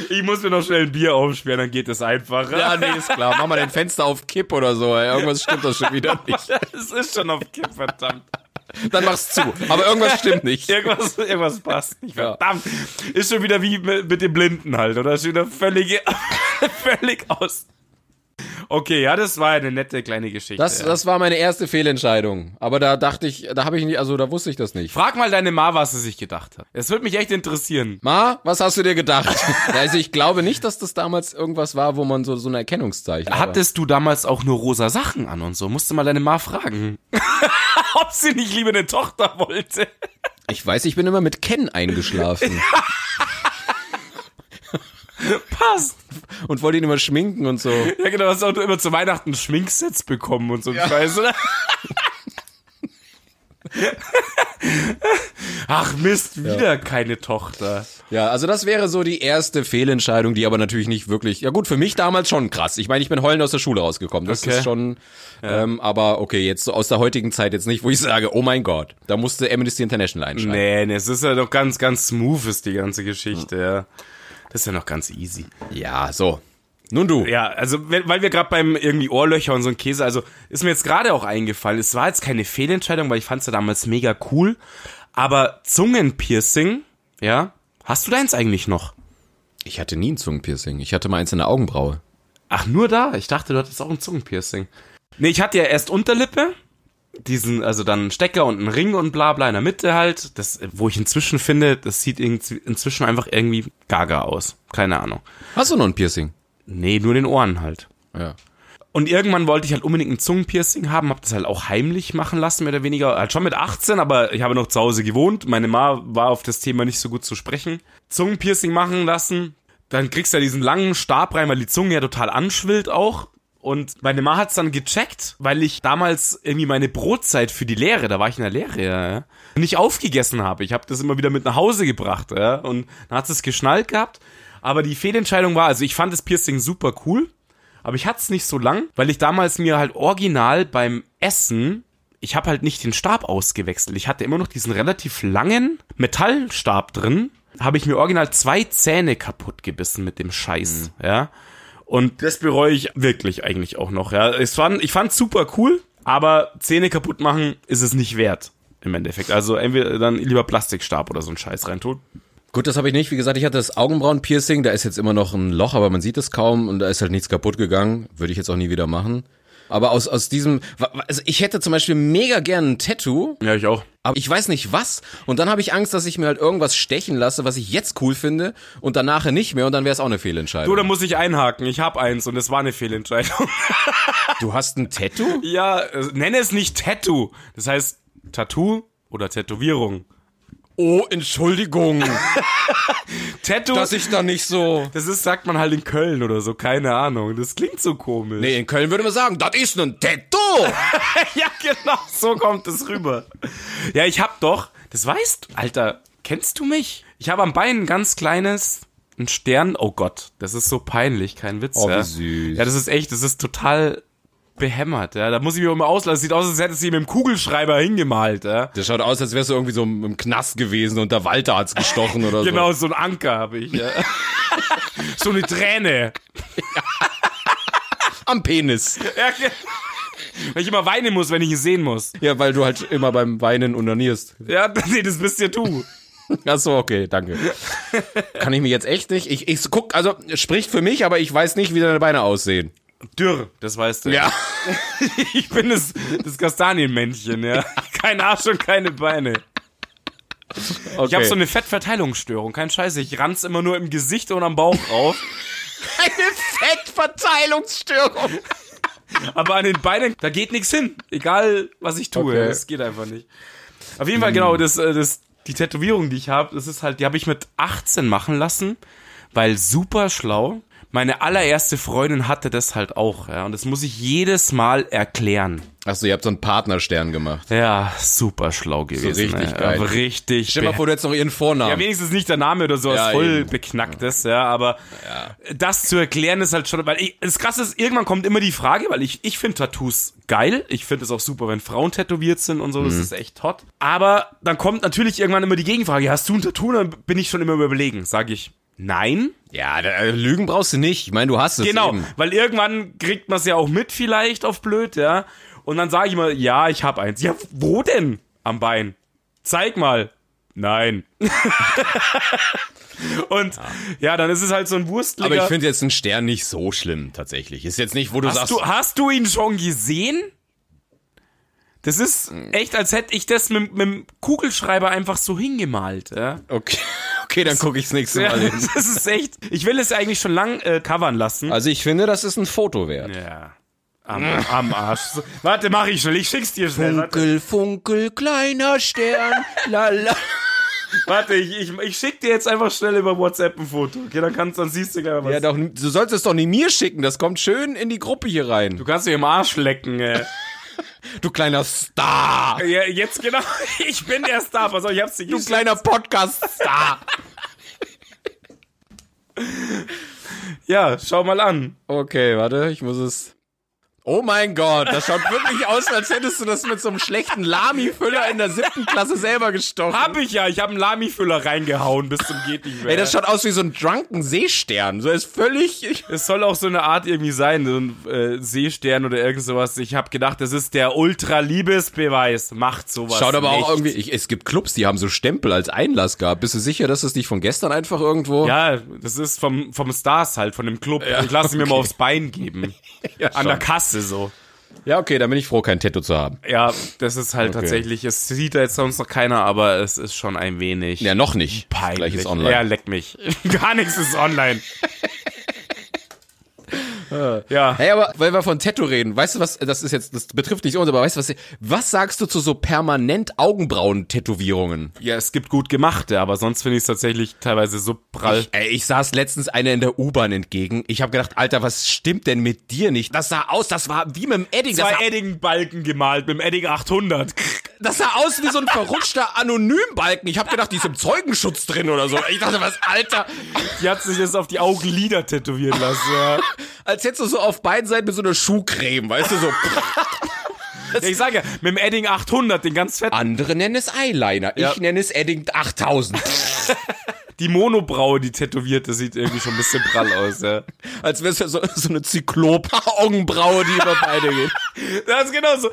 Ich muss mir noch schnell ein Bier aufsperren, dann geht es einfacher. Ja, nee, ist klar. Mach mal dein Fenster auf Kipp oder so. Ey. Irgendwas stimmt das schon wieder nicht. Es ist schon auf Kipp, verdammt. Dann mach's zu. Aber irgendwas stimmt nicht. Irgendwas, irgendwas passt nicht, verdammt. Ist schon wieder wie mit, mit dem Blinden halt, oder? Ist schon wieder völlig, völlig aus. Okay, ja, das war eine nette kleine Geschichte. Das, ja. das war meine erste Fehlentscheidung. Aber da dachte ich, da habe ich nicht, also da wusste ich das nicht. Frag mal deine Ma, was sie sich gedacht hat. Es würde mich echt interessieren. Ma, was hast du dir gedacht? also ich glaube nicht, dass das damals irgendwas war, wo man so, so ein Erkennungszeichen aber- Hattest du damals auch nur rosa Sachen an und so? Musste mal deine Ma fragen. Ob sie nicht lieber eine Tochter wollte. Ich weiß, ich bin immer mit Ken eingeschlafen Passt. und wollte ihn immer schminken und so. Ja, genau, hast auch immer zu Weihnachten Schminksets bekommen und so ein Scheiß, oder? Ach Mist, wieder keine Tochter. Ja, also das wäre so die erste Fehlentscheidung, die aber natürlich nicht wirklich, ja gut, für mich damals schon krass. Ich meine, ich bin heulend aus der Schule rausgekommen. Das Okay. ist schon, ähm, aber okay, jetzt so aus der heutigen Zeit jetzt nicht, wo ich sage, oh mein Gott, da musste Amnesty International einschalten. Nee, nee, es ist ja doch ganz, ganz smooth ist die ganze Geschichte, ja. Das ist ja noch ganz easy. Ja, so. Nun du. Ja, also weil wir gerade beim irgendwie Ohrlöcher und so ein Käse, also ist mir jetzt gerade auch eingefallen, es war jetzt keine Fehlentscheidung, weil ich fand's ja damals mega cool, aber Zungenpiercing, ja, hast du deins eigentlich noch? Ich hatte nie ein Zungenpiercing. Ich hatte mal eins in der Augenbraue. Ach, nur da? Ich dachte, du hattest auch ein Zungenpiercing. Nee, ich hatte ja erst Unterlippe, diesen, also dann einen Stecker und einen Ring und bla bla in der Mitte halt, das, wo ich inzwischen finde, das sieht inzwischen einfach irgendwie gaga aus. Keine Ahnung. Hast du noch ein Piercing? Nee, nur den Ohren halt. Ja. Und irgendwann wollte ich halt unbedingt ein Zungenpiercing haben, hab das halt auch heimlich machen lassen, mehr oder weniger. Halt schon mit 18, aber ich habe noch zu Hause gewohnt. Meine Ma war auf das Thema nicht so gut zu sprechen. Zungenpiercing machen lassen. Dann kriegst du ja diesen langen Stab rein, weil die Zunge ja total anschwillt auch. Und meine Ma hat's dann gecheckt, weil ich damals irgendwie meine Brotzeit für die Lehre, da war ich in der Lehre, ja, nicht aufgegessen habe. Ich habe das immer wieder mit nach Hause gebracht, ja, und dann hat es geschnallt gehabt. Aber die Fehlentscheidung war, also ich fand das Piercing super cool, aber ich hatte es nicht so lang, weil ich damals mir halt original beim Essen, ich habe halt nicht den Stab ausgewechselt. Ich hatte immer noch diesen relativ langen Metallstab drin, habe ich mir original zwei Zähne kaputt gebissen mit dem Scheiß, ja. Und das bereue ich wirklich eigentlich auch noch, ja. Es fand, ich fand super cool, aber Zähne kaputt machen ist es nicht wert. Im Endeffekt. Also entweder dann lieber Plastikstab oder so ein Scheiß reintun. Gut, das habe ich nicht. Wie gesagt, ich hatte das Augenbrauenpiercing. Da ist jetzt immer noch ein Loch, aber man sieht es kaum und da ist halt nichts kaputt gegangen. Würde ich jetzt auch nie wieder machen. Aber aus, aus diesem, also ich hätte zum Beispiel mega gern ein Tattoo, Ja, ich auch. aber ich weiß nicht was. Und dann habe ich Angst, dass ich mir halt irgendwas stechen lasse, was ich jetzt cool finde und dann nachher nicht mehr und dann wäre es auch eine Fehlentscheidung. Du, da muss ich einhaken. Ich habe eins und es war eine Fehlentscheidung. Du hast ein Tattoo? Ja, äh, nenne es nicht Tattoo. Das heißt Tattoo oder Tätowierung. Oh, Entschuldigung, Tattoo, dass ich da nicht so... das ist, sagt man halt in Köln oder so, keine Ahnung. Das klingt so komisch. Nee, in Köln würde man sagen, das ist ein Tattoo. ja, genau, so kommt es rüber. Ja, ich hab doch, das weißt du, Alter, kennst du mich? Ich habe am Bein ein ganz kleines, ein Stern, oh Gott, das ist so peinlich, kein Witz. Oh, wie ja. süß. Ja, das ist echt, das ist total behämmert, ja. Da muss ich mir immer auslassen. Sieht aus, als hätte sie mit dem Kugelschreiber hingemalt, ja. Das schaut aus, als wärst du irgendwie so im Knast gewesen und der Walter hat's gestochen oder so. Genau, so ein Anker habe ich, ja. so eine Träne. Am Penis. Ja, ge- Weil ich immer weinen muss, wenn ich ihn sehen muss. Ja, weil du halt immer beim Weinen unanierst. Ja, nee, das bist ja du. Ach so, okay, danke. Kann ich mir jetzt echt nicht. Ich, ich guck, also spricht für mich, aber ich weiß nicht, wie deine Beine aussehen. Dürr, das weißt du. Ja. Ich bin das, das Kastanienmännchen, ja. Kein Arsch und keine Beine. Okay. Ich habe so eine Fettverteilungsstörung, kein Scheiß. Ich ranz immer nur im Gesicht und am Bauch rauf. eine Fettverteilungsstörung. aber an den Beinen, da geht nichts hin. Egal, was ich tue. Okay. Das geht einfach nicht. Auf jeden Fall, genau, das, äh, das, die Tätowierung, die ich habe, das ist halt, die habe ich mit 18 machen lassen, weil super schlau. Meine allererste Freundin hatte das halt auch, ja. Und das muss ich jedes Mal erklären. Achso, ihr habt so einen Partnerstern gemacht. Ja, super schlau gewesen. richtig ey. geil. Richtig. Stell dir mal vor, du hättest noch ihren Vornamen. ja, wenigstens nicht der Name oder so, was Ja, voll eben. beknacktes, ja, aber das zu erklären ist halt schon, weil ich, das krasse ist, irgendwann kommt immer die Frage, weil ich, ich finde Tattoos geil, ich finde es auch super, wenn Frauen tätowiert sind und so, Mhm. das ist echt hot, aber dann kommt natürlich irgendwann immer die Gegenfrage, hast du ein Tattoo? Dann bin ich schon immer überlegen, sage ich, nein, ja äh, Lügen brauchst du nicht. Ich meine, du hast es Genau, eben. weil irgendwann kriegt man es ja auch mit vielleicht auf blöd, ja. Und dann sage ich mal, ja, ich habe eins. Ja, wo denn? Am Bein. Zeig mal. Nein. und ja. dann ist es halt so ein Wurstliger. Aber ich finde jetzt einen Stern nicht so schlimm, tatsächlich. Ist jetzt nicht, wo du hast sagst, du, hast du ihn schon gesehen? Das ist echt, als hätte ich das mit, mit dem Kugelschreiber einfach so hingemalt. Ja? okay, okay, dann gucke ich das nächste Mal hin. das ist echt. Ich will es eigentlich schon lang äh, covern lassen. Also ich finde, das ist ein Foto wert. Ja. Am, am Arsch. So, warte, mach ich schnell. Ich schick's dir schnell. Warte, Funkel, funkel, kleiner Stern, lala. warte ich, ich, ich schick dir jetzt einfach schnell über WhatsApp ein Foto. Okay, dann kannst dann siehst du gleich was. Ja, doch, du sollst es doch nicht mir schicken, das kommt schön in die Gruppe hier rein. du kannst dir im Arsch lecken. Äh. Du kleiner Star. Ja, jetzt genau. Ich bin der Star. Pass auf, ich hab's dir Du kleiner Podcast-Star. Ja, schau mal an. Okay, warte, ich muss es. Oh mein Gott, das schaut wirklich aus, als hättest du das mit so einem schlechten Lami-Füller in der siebten Klasse selber gestochen. Hab ich ja. Ich hab einen Lami-Füller reingehauen bis zum geht nicht mehr. Ey, das schaut aus wie so ein drunken Seestern. So ist völlig. Es soll auch so eine Art irgendwie sein, so ein äh, Seestern oder irgend sowas. Ich habe gedacht, das ist der Ultra-Liebesbeweis. Macht sowas Schaut aber nicht. auch irgendwie. Ich, es gibt Clubs, die haben so Stempel als Einlass gehabt. Bist du sicher, dass es nicht von gestern einfach irgendwo? Ja, das ist vom, vom Stars halt, von dem Club. ich lasse mir mal okay. aufs Bein geben. Ja, An der Kasse so. Ja, okay, dann bin ich froh, kein Tattoo zu haben. Ja, das ist halt Okay. tatsächlich, es sieht da jetzt sonst noch keiner, aber es ist schon ein wenig Ja, noch nicht. peinlich. Gleich ist online. Ja, leck mich. Gar nichts ist online. Ja. Hey, aber weil wir von Tattoo reden, weißt du was, das ist jetzt, das betrifft nicht uns, aber weißt du was, was sagst du zu so permanent Augenbrauen-Tätowierungen? ja, es gibt gut gemachte, aber sonst finde ich es tatsächlich teilweise so prall. Ich, ey, ich saß letztens einer in der U-Bahn entgegen. Ich habe gedacht, Alter, was stimmt denn mit dir nicht? Das sah aus, das war wie mit dem Edding. Das Zwei Edding-Balken gemalt mit dem Edding 800. das sah aus wie so ein verrutschter Anonymbalken. Ich habe gedacht, die ist im Zeugenschutz drin oder so. Ich dachte, was, Alter, Die hat sich jetzt auf die Augenlider tätowieren lassen. Ja. als hättest du so auf beiden Seiten mit so einer Schuhcreme, weißt du, so. Ja, ich sage ja, mit dem Edding 800, den ganz fetten. Andere nennen es Eyeliner. Ich Ja. nenne es Edding 8000. Die Monobraue, die tätowierte, sieht irgendwie schon ein bisschen prall aus, ja. Als wäre es ja so, so eine Zyklop-Augenbraue, die über beide geht. Das ist genau so.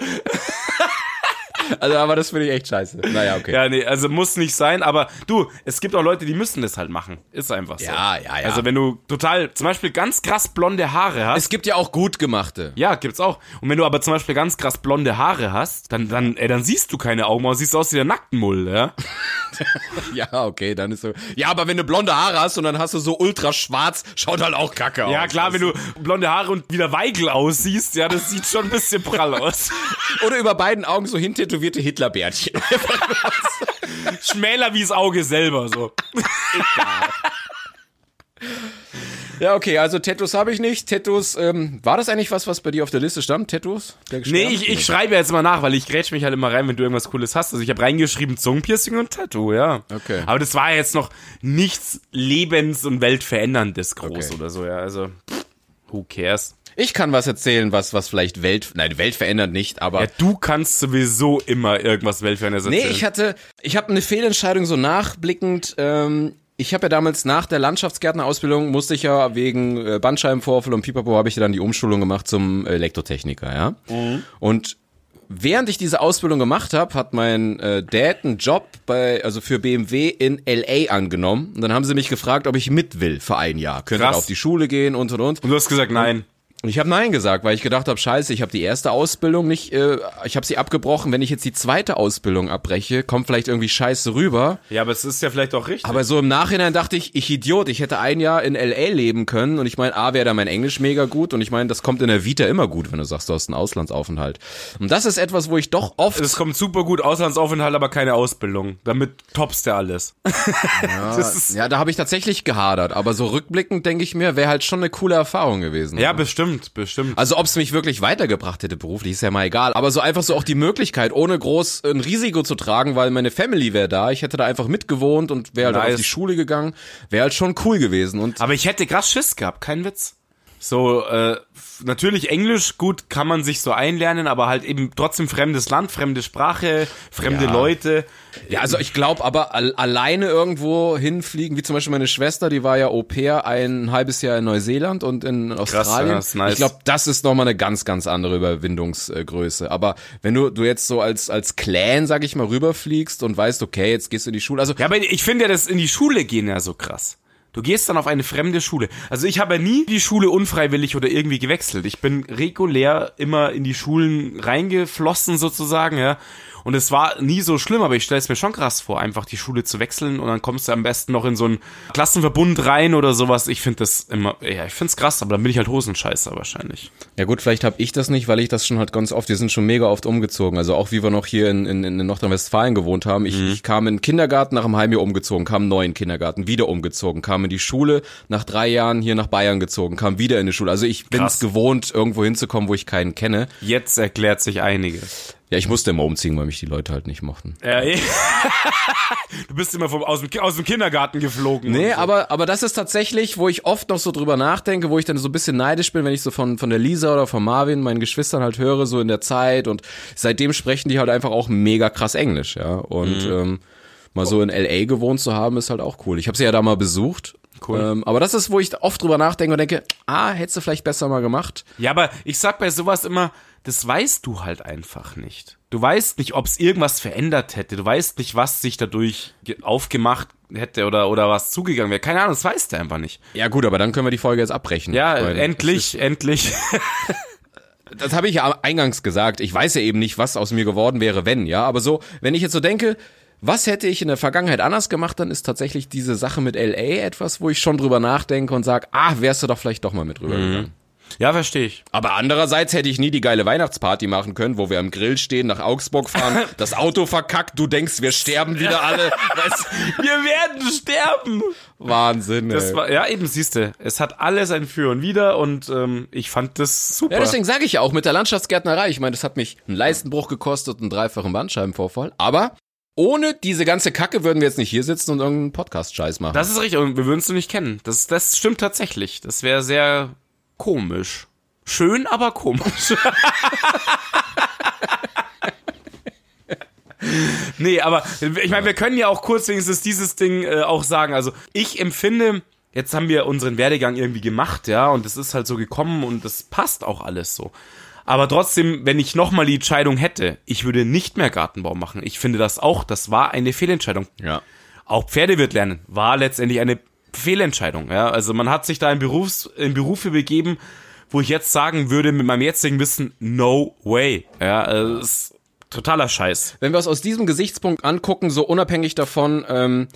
Also, aber das finde ich echt scheiße. Naja, okay. Ja, nee, also muss nicht sein, aber du, es gibt auch Leute, die müssen das halt machen. Ist einfach so. Ja, ja, ja. Also wenn du total, zum Beispiel ganz krass blonde Haare hast. Es gibt ja auch gut gemachte. ja, gibt's auch. Und wenn du aber zum Beispiel ganz krass blonde Haare hast, dann, dann, ey, dann siehst du keine Augenbrauen, siehst aus wie der Nacktmull, ja. Ja, okay, dann ist so. Ja, aber wenn du blonde Haare hast und dann hast du so ultra schwarz, schaut halt auch kacke aus. Ja, klar, wenn du blonde Haare und wieder Weigel aussiehst, ja, das sieht schon ein bisschen prall aus. Oder über beiden Augen so hintätowierte Hitlerbärtchen. Schmäler wie das Auge selber, so. ja, okay, also Tattoos habe ich nicht. Tattoos, ähm, war das eigentlich was, was bei dir auf der Liste stand? Tattoos? Nee, ich, ich schreibe jetzt mal nach, weil ich grätsch mich halt immer rein, wenn du irgendwas Cooles hast. Also ich habe reingeschrieben Zungenpiercing und Tattoo, ja. Okay. Aber das war jetzt noch nichts lebens- und weltveränderndes groß Okay. oder so, ja. Also, pff, who cares? Ich kann was erzählen, was, was vielleicht Welt, nein, Welt verändert nicht, aber. Ja, du kannst sowieso immer irgendwas weltveränderndes Nee, erzählen. ich hatte, ich habe eine Fehlentscheidung so nachblickend. Ähm, ich habe ja damals nach der Landschaftsgärtnerausbildung musste ich ja wegen äh, Bandscheibenvorfall und Pipapo habe ich ja dann die Umschulung gemacht zum Elektrotechniker, ja. Und während ich diese Ausbildung gemacht habe, hat mein äh, Dad einen Job bei, also für BMW in LA angenommen. Und dann haben sie mich gefragt, ob ich mit will für ein Jahr. Könnte auf die Schule gehen und und und. und du hast gesagt, nein. Und Ich habe Nein gesagt, weil ich gedacht habe, scheiße, ich habe die erste Ausbildung nicht, äh, ich habe sie abgebrochen. Wenn ich jetzt die zweite Ausbildung abbreche, kommt vielleicht irgendwie scheiße rüber. Ja, aber es ist ja vielleicht auch richtig. Aber so im Nachhinein dachte ich, ich Idiot, ich hätte ein Jahr in L.A. leben können. Und ich meine, A, wäre da mein Englisch mega gut. Und ich meine, das kommt in der Vita immer gut, wenn du sagst, du hast einen Auslandsaufenthalt. Und das ist etwas, wo ich doch oft... es kommt super gut, Auslandsaufenthalt, aber keine Ausbildung. Damit toppst du alles. ist, ja, da habe ich tatsächlich gehadert. Aber so rückblickend denke ich mir, wäre halt schon eine coole Erfahrung gewesen. ja, bestimmt, bestimmt. Also ob es mich wirklich weitergebracht hätte beruflich, ist ja mal egal. Aber so einfach so auch die Möglichkeit, ohne groß ein Risiko zu tragen, weil meine Family wäre da. Ich hätte da einfach mitgewohnt und wäre halt Nice. auf die Schule gegangen. Wäre halt schon cool gewesen. Und Aber ich hätte krass Schiss gehabt, kein Witz. So, äh, natürlich Englisch, gut, kann man sich so einlernen, aber halt eben trotzdem fremdes Land, fremde Sprache, fremde Ja. Leute. Ja, also ich glaube aber al alleine irgendwo hinfliegen, wie zum Beispiel meine Schwester, die war ja Au pair ein halbes Jahr in Neuseeland und in Australien. ja, ist nice. Ich glaube, das ist nochmal eine ganz, ganz andere Überwindungsgröße. Aber wenn du, du jetzt so als, als Clan, sag ich mal, rüberfliegst und weißt, okay, jetzt gehst du in die Schule. Also Ja, aber ich finde ja das in die Schule gehen ja so krass. Du gehst dann auf eine fremde Schule. Also ich habe nie die Schule unfreiwillig oder irgendwie gewechselt. Ich bin regulär immer in die Schulen reingeflossen sozusagen, ja. Und es war nie so schlimm, aber ich stelle es mir schon krass vor, einfach die Schule zu wechseln und dann kommst du am besten noch in so einen Klassenverbund rein oder sowas. Ich finde das immer, ja, ich finde es krass, aber dann bin ich halt Hosenscheißer wahrscheinlich. Ja gut, vielleicht habe ich das nicht, weil ich das schon halt ganz oft, wir sind schon mega oft umgezogen. Also auch wie wir noch hier in, in, in Nordrhein-Westfalen gewohnt haben. Ich, ich kam in den Kindergarten nach einem halben Jahr umgezogen, kam neuen Kindergarten, wieder umgezogen, kam in die Schule, nach drei Jahren hier nach Bayern gezogen, kam wieder in die Schule. Also ich bin es gewohnt, irgendwo hinzukommen, wo ich keinen kenne. Jetzt erklärt sich einiges. Ja, ich musste immer umziehen, weil mich die Leute halt nicht mochten. Ja, eh. du bist immer vom, aus, dem, aus dem Kindergarten geflogen. Nee, so. aber, aber das ist tatsächlich, wo ich oft noch so drüber nachdenke, wo ich dann so ein bisschen neidisch bin, wenn ich so von, von der Lisa oder von Marvin, meinen Geschwistern halt höre, so in der Zeit und seitdem sprechen die halt einfach auch mega krass Englisch, ja. Und ähm, mal so in LA gewohnt zu haben, ist halt auch cool. Ich habe sie ja da mal besucht. Cool. Ähm, aber das ist, wo ich oft drüber nachdenke und denke, ah, hättest du vielleicht besser mal gemacht. Ja, aber ich sag bei sowas immer, das weißt du halt einfach nicht. Du weißt nicht, ob es irgendwas verändert hätte. Du weißt nicht, was sich dadurch ge- aufgemacht hätte oder, oder was zugegangen wäre. Keine Ahnung, das weißt du einfach nicht. Ja gut, aber dann können wir die Folge jetzt abbrechen. Ja, endlich, endlich. das habe ich ja eingangs gesagt. Ich weiß ja eben nicht, was aus mir geworden wäre, wenn, ja. Aber so, wenn ich jetzt so denke, was hätte ich in der Vergangenheit anders gemacht, dann ist tatsächlich diese Sache mit LA etwas, wo ich schon drüber nachdenke und sage, ah, wärst du doch vielleicht doch mal mit rübergegangen. Ja, verstehe ich. Aber andererseits hätte ich nie die geile Weihnachtsparty machen können, wo wir am Grill stehen, nach Augsburg fahren, das Auto verkackt, du denkst, wir sterben wieder alle. Weißt, Wir werden sterben. Wahnsinn, ey. Das war, ja, eben, siehst du, es hat alles ein Für und Wider und ähm, ich fand das super. Ja, deswegen sage ich ja auch mit der Landschaftsgärtnerei. Ich meine, das hat mich einen Leistenbruch gekostet und einen dreifachen Bandscheibenvorfall. Aber ohne diese ganze Kacke würden wir jetzt nicht hier sitzen und irgendeinen Podcast-Scheiß machen. Das ist richtig, und wir würden es nicht kennen. Das, das stimmt tatsächlich. Das wäre sehr komisch. Schön, aber komisch. nee, aber ich meine, wir können ja auch kurz wenigstens dieses Ding äh, auch sagen. Also ich empfinde, jetzt haben wir unseren Werdegang irgendwie gemacht, ja, und es ist halt so gekommen und das passt auch alles so. Aber trotzdem, wenn ich nochmal die Entscheidung hätte, ich würde nicht mehr Gartenbau machen. Ich finde das auch, das war eine Fehlentscheidung. ja. Auch Pferdewirt lernen war letztendlich eine Fehlentscheidung. Ja? Also man hat sich da in, Berufs-, in Berufe begeben, wo ich jetzt sagen würde, mit meinem jetzigen Wissen, no way. Ja, also ist totaler Scheiß. Wenn wir es aus diesem Gesichtspunkt angucken, so unabhängig davon, ähm,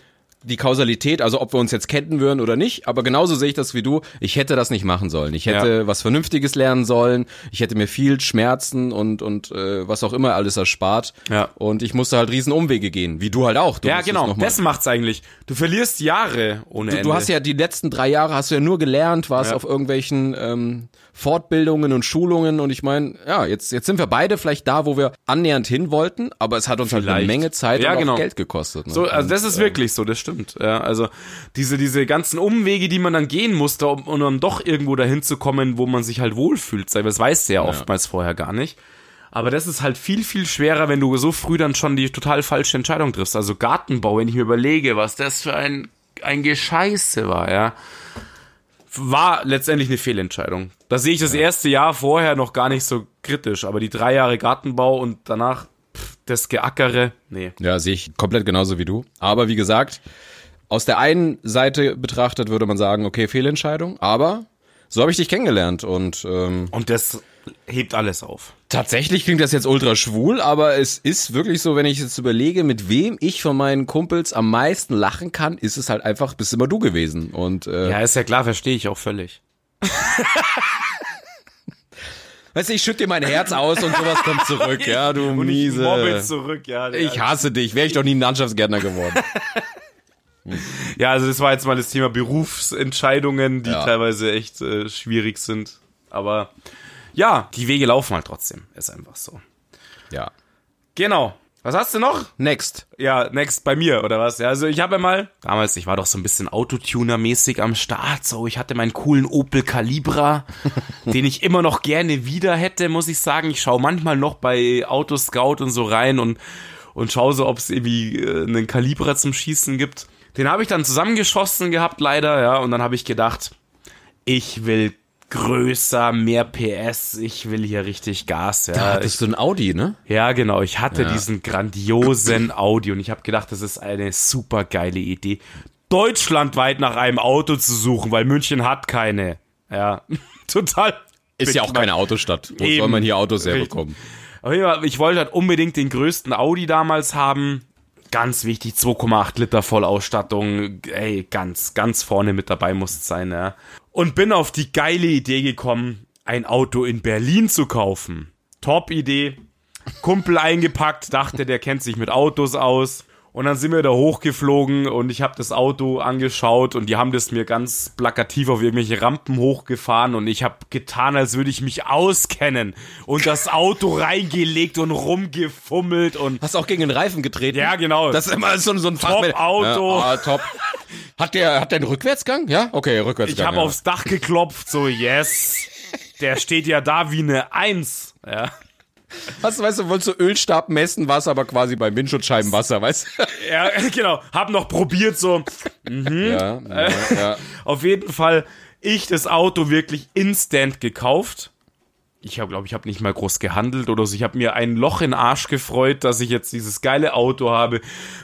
die Kausalität, also ob wir uns jetzt kennen würden oder nicht, aber genauso sehe ich das wie du. Ich hätte das nicht machen sollen. Ich hätte Ja. was Vernünftiges lernen sollen. Ich hätte mir viel Schmerzen und und äh, was auch immer alles erspart. Ja. Und ich musste halt riesen Umwege gehen, wie du halt auch. Du Ja, genau. Das macht's eigentlich. Du verlierst Jahre ohne Du, Ende. du hast ja die letzten drei Jahre hast du ja nur gelernt, warst Ja. auf irgendwelchen ähm, Fortbildungen und Schulungen und ich meine, ja, jetzt jetzt sind wir beide vielleicht da, wo wir annähernd hin wollten, aber es hat uns halt eine Vielleicht. Menge Zeit Ja, und auch genau. Geld gekostet. Ne? So, also das ist wirklich so, das stimmt. Ja, also diese, diese ganzen Umwege, die man dann gehen musste, um, um dann doch irgendwo dahin zu kommen, wo man sich halt wohlfühlt. Das weißt du ja oftmals vorher gar nicht. Aber das ist halt viel, viel schwerer, wenn du so früh dann schon die total falsche Entscheidung triffst. Also Gartenbau, wenn ich mir überlege, was das für ein, ein Gescheiße war, ja. War letztendlich eine Fehlentscheidung. Da sehe ich das erste Jahr vorher noch gar nicht so kritisch, aber die drei Jahre Gartenbau und danach das Geackere, nee. Ja, sehe ich komplett genauso wie du. Aber wie gesagt, aus der einen Seite betrachtet würde man sagen, okay, Fehlentscheidung, aber so habe ich dich kennengelernt und ähm, Und das hebt alles auf. tatsächlich klingt das jetzt ultra schwul, aber es ist wirklich so, wenn ich jetzt überlege, mit wem ich von meinen Kumpels am meisten lachen kann, ist es halt einfach, bist immer du gewesen und äh, Ja, ist ja klar, verstehe ich auch völlig. weißt du, ich schütte dir mein Herz aus und sowas kommt zurück, ja, du Und ich miese. zurück, ja. Ich hasse dich, wäre ich doch nie ein Landschaftsgärtner geworden. Ja, also das war jetzt mal das Thema Berufsentscheidungen, die Ja. teilweise echt äh, schwierig sind. Aber ja, die Wege laufen halt trotzdem. Ist einfach so. ja. Genau. Was hast du noch? Next. Ja, next bei mir, oder was? Ja, also ich habe ja mal, damals, ich war doch so ein bisschen Autotuner-mäßig am Start, so, ich hatte meinen coolen Opel Calibra, den ich immer noch gerne wieder hätte, muss ich sagen. Ich schaue manchmal noch bei Autoscout und so rein und, und schaue so, ob es irgendwie äh, einen Calibra zum Schießen gibt. Den habe ich dann zusammengeschossen gehabt, leider, ja, und dann habe ich gedacht, ich will größer, mehr PS, ich will hier richtig Gas. Ja, Da hattest du ein Audi, ne? ja genau, ich hatte Ja. diesen grandiosen Audi und ich habe gedacht, das ist eine super geile Idee, deutschlandweit nach einem Auto zu suchen, weil München hat keine. Ja, total. Ist ja auch keine Autostadt. Wo Eben. soll man hier Autos herbekommen? Ich wollte halt unbedingt den größten Audi damals haben. Ganz wichtig, 2,8 Liter Vollausstattung. Ey, ganz, ganz vorne mit dabei muss es sein, ja. Und bin auf die geile Idee gekommen, ein Auto in Berlin zu kaufen. Top Idee. Kumpel eingepackt, dachte, der kennt sich mit Autos aus. Und dann sind wir da hochgeflogen und ich habe das Auto angeschaut und die haben das mir ganz plakativ auf irgendwelche Rampen hochgefahren und ich habe getan, als würde ich mich auskennen und das Auto reingelegt und rumgefummelt und Hast auch gegen den Reifen getreten? ja genau. Das ist immer so, so ein Fachmann- Top-Auto. Ja, ah, top. Hat der, hat der einen Rückwärtsgang? Ja? Okay, Rückwärtsgang. ich habe ja. aufs Dach geklopft, so yes. Der steht ja da wie eine Eins. Ja. Hast du, weißt du, wolltest du Ölstab messen, war es aber quasi beim Windschutzscheibenwasser, weißt du? ja, genau. Hab noch probiert so. Ja, ja, ja. Auf jeden Fall, ich das Auto wirklich instant gekauft. Ich habe, glaube ich, habe nicht mal groß gehandelt oder so. Ich habe mir ein Loch in den Arsch gefreut, dass ich jetzt dieses geile Auto habe.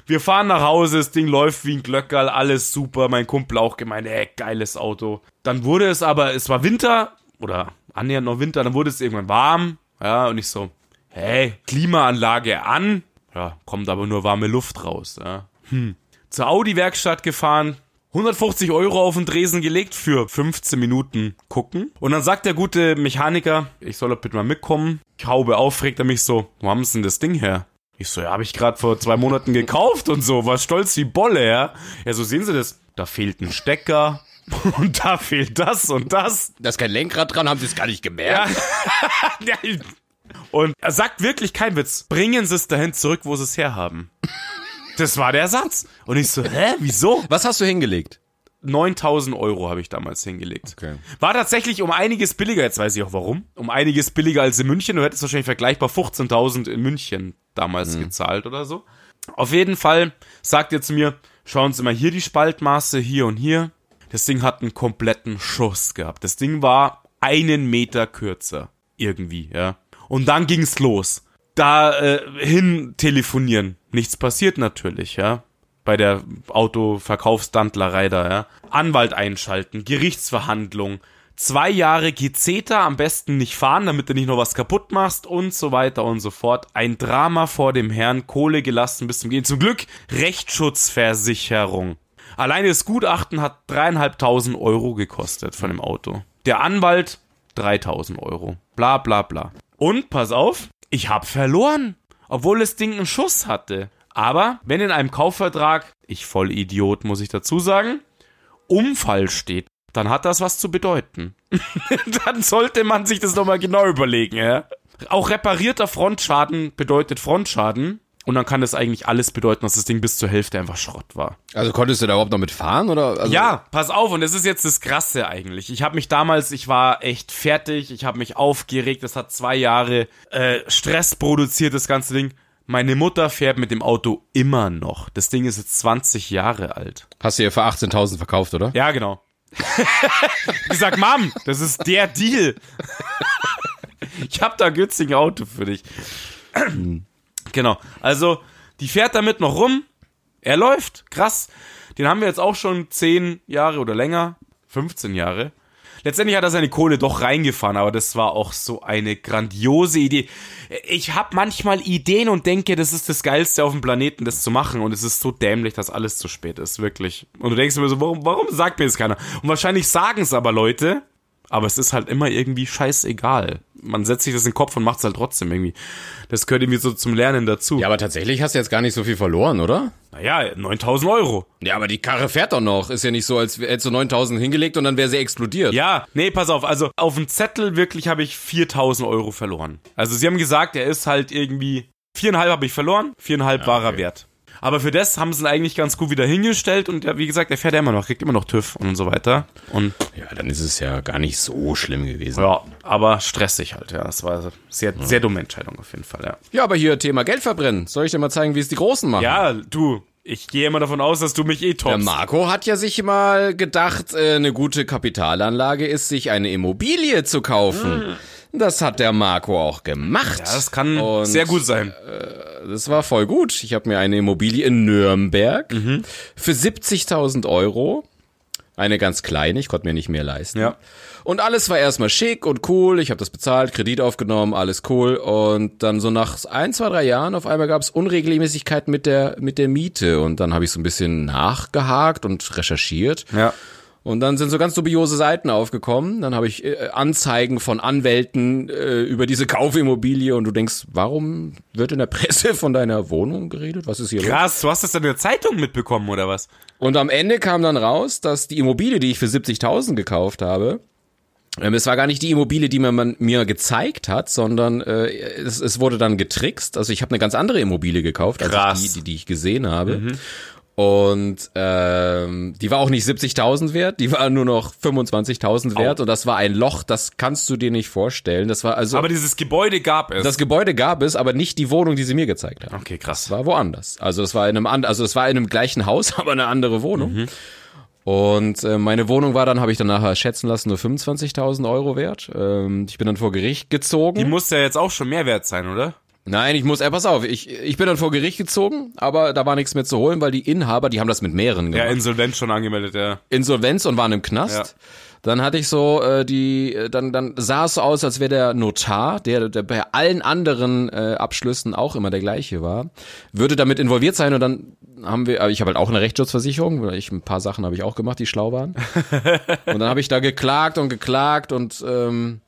Wir fahren nach Hause, das Ding läuft wie ein Glöckerl, alles super. Mein Kumpel auch gemeint, ey, geiles Auto. Dann wurde es aber, es war Winter oder annähernd noch Winter, dann wurde es irgendwann warm. Ja, und ich so, hey, Klimaanlage an. Ja, kommt aber nur warme Luft raus. Ja. Hm. Zur Audi-Werkstatt gefahren, 150 Euro auf den Dresen gelegt für 15 Minuten gucken. Und dann sagt der gute Mechaniker, ich soll doch bitte mal mitkommen. Ich haube auf, fragt er mich so, wo haben sie denn das Ding her? Ich so, ja, habe ich gerade vor zwei Monaten gekauft und so, war stolz wie Bolle, ja. Ja, so sehen Sie das. Da fehlt ein Stecker und da fehlt das und das. Da ist kein Lenkrad dran, haben sie es gar nicht gemerkt. Ja. Und er sagt wirklich kein Witz. Bringen Sie es dahin zurück, wo Sie es herhaben. Das war der Satz. Und ich so, hä, wieso? Was hast du hingelegt? 9000 Euro habe ich damals hingelegt. Okay. War tatsächlich um einiges billiger, jetzt weiß ich auch warum. Um einiges billiger als in München. Du hättest wahrscheinlich vergleichbar 15.000 in München damals gezahlt oder so. Auf jeden Fall sagt er zu mir, schauen Sie mal hier die Spaltmaße, hier und hier. Das Ding hat einen kompletten Schuss gehabt. Das Ding war einen Meter kürzer. Irgendwie, ja. Und dann ging's los. Da äh, hin telefonieren. Nichts passiert natürlich, ja. Bei der Autoverkaufsdantlerei da, ja. Anwalt einschalten, Gerichtsverhandlung, zwei Jahre Gezeta am besten nicht fahren, damit du nicht noch was kaputt machst und so weiter und so fort. Ein Drama vor dem Herrn, Kohle gelassen bis zum Gehen. Zum Glück Rechtsschutzversicherung. Alleine das Gutachten hat dreieinhalbtausend Euro gekostet von dem Auto. Der Anwalt 3000 Euro. Bla bla bla. Und pass auf, ich hab verloren, obwohl das Ding einen Schuss hatte. Aber wenn in einem Kaufvertrag, ich voll Idiot muss ich dazu sagen, Unfall steht, dann hat das was zu bedeuten. dann sollte man sich das nochmal genau überlegen, ja. Auch reparierter Frontschaden bedeutet Frontschaden. Und dann kann das eigentlich alles bedeuten, dass das Ding bis zur Hälfte einfach Schrott war. Also konntest du da überhaupt noch mitfahren oder? Also, Ja, pass auf, und das ist jetzt das Krasse eigentlich. Ich habe mich damals, ich war echt fertig, ich habe mich aufgeregt, das hat zwei Jahre äh, Stress produziert, das ganze Ding. Meine Mutter fährt mit dem Auto immer noch. Das Ding ist jetzt 20 Jahre alt. Hast du ihr für 18.000 verkauft, oder? Ja, genau. ich sag, Mom, das ist der Deal. ich hab da ein günstiges Auto für dich. Genau. Also, die fährt damit noch rum. Er läuft. Krass. Den haben wir jetzt auch schon 10 Jahre oder länger. 15 Jahre. Letztendlich hat er seine Kohle doch reingefahren, aber das war auch so eine grandiose Idee. Ich habe manchmal Ideen und denke, das ist das Geilste auf dem Planeten, das zu machen. Und es ist so dämlich, dass alles zu spät ist, wirklich. Und du denkst mir so, warum, warum sagt mir das keiner? Und wahrscheinlich sagen es aber Leute, aber es ist halt immer irgendwie scheißegal. Man setzt sich das in den Kopf und macht es halt trotzdem irgendwie. Das gehört irgendwie so zum Lernen dazu. Ja, aber tatsächlich hast du jetzt gar nicht so viel verloren, oder? Naja, 9000 Euro. Ja, aber die Karre fährt doch noch. Ist ja nicht so, als hättest du 9000 hingelegt und dann wäre sie explodiert. Ja, nee, pass auf. Also auf dem Zettel wirklich habe ich 4000 Euro verloren. Also sie haben gesagt, er ist halt irgendwie Viereinhalb habe ich verloren, viereinhalb war er okay. wert. Aber für das haben sie ihn eigentlich ganz gut wieder hingestellt und ja, wie gesagt, er fährt ja immer noch, kriegt immer noch TÜV und so weiter. Und Ja, dann ist es ja gar nicht so schlimm gewesen. ja, aber stressig halt, ja. Das war eine sehr, sehr dumme Entscheidung auf jeden Fall, ja. Ja, aber hier Thema Geld verbrennen. Soll ich dir mal zeigen, wie es die Großen machen? Ja, du, ich gehe immer davon aus, dass du mich eh Der toppst. Marco hat ja sich mal gedacht, äh, eine gute Kapitalanlage ist, sich eine Immobilie zu kaufen. Das hat der Marco auch gemacht. Ja, das kann Und sehr gut sein. Das war voll gut. Ich habe mir eine Immobilie in Nürnberg Mhm. für 70.000 Euro. Eine ganz kleine, ich konnte mir nicht mehr leisten. Ja. Und alles war erstmal schick und cool. Ich habe das bezahlt, Kredit aufgenommen, alles cool. Und dann so nach ein, zwei, drei Jahren auf einmal gab es Unregelmäßigkeiten mit der, mit der Miete. Und dann habe ich so ein bisschen nachgehakt und recherchiert. Ja. Und dann sind so ganz dubiose Seiten aufgekommen. Dann habe ich äh, Anzeigen von Anwälten äh, über diese Kaufimmobilie und du denkst, warum wird in der Presse von deiner Wohnung geredet? Was ist hier los? Krass, du hast das in der Zeitung mitbekommen, oder was? Und am Ende kam dann raus, dass die Immobilie, die ich für 70.000 gekauft habe, ähm, es war gar nicht die Immobilie, die mir man mir gezeigt hat, sondern äh, es, es wurde dann getrickst. Also ich habe eine ganz andere Immobilie gekauft, als Krass. die, die, die ich gesehen habe. Und ähm, die war auch nicht 70.000 wert, die war nur noch 25.000 wert und das war ein Loch, das kannst du dir nicht vorstellen. Das war also Aber dieses Gebäude gab es. das Gebäude gab es, aber nicht die Wohnung, die sie mir gezeigt hat. okay, krass. war woanders. Also es war in einem and also es war in einem gleichen Haus, aber eine andere Wohnung. Und äh, meine Wohnung war dann, habe ich dann nachher schätzen lassen, nur 25.000 Euro wert. Ähm, ich bin dann vor Gericht gezogen. Die muss ja jetzt auch schon mehr wert sein, oder? Nein, ich muss, äh, pass auf, ich, ich bin dann vor Gericht gezogen, aber da war nichts mehr zu holen, weil die Inhaber, die haben das mit mehreren Ja, gemacht. Insolvenz schon angemeldet, ja. Insolvenz und waren im Knast. Ja. Dann hatte ich so äh, die, äh, dann dann sah es so aus, als wäre der Notar, der, der bei allen anderen äh, Abschlüssen auch immer der gleiche war, würde damit involviert sein und dann haben wir, äh, ich habe halt auch eine Rechtsschutzversicherung, weil ich ein paar Sachen habe ich auch gemacht, die schlau waren. und dann habe ich da geklagt und geklagt und ähm,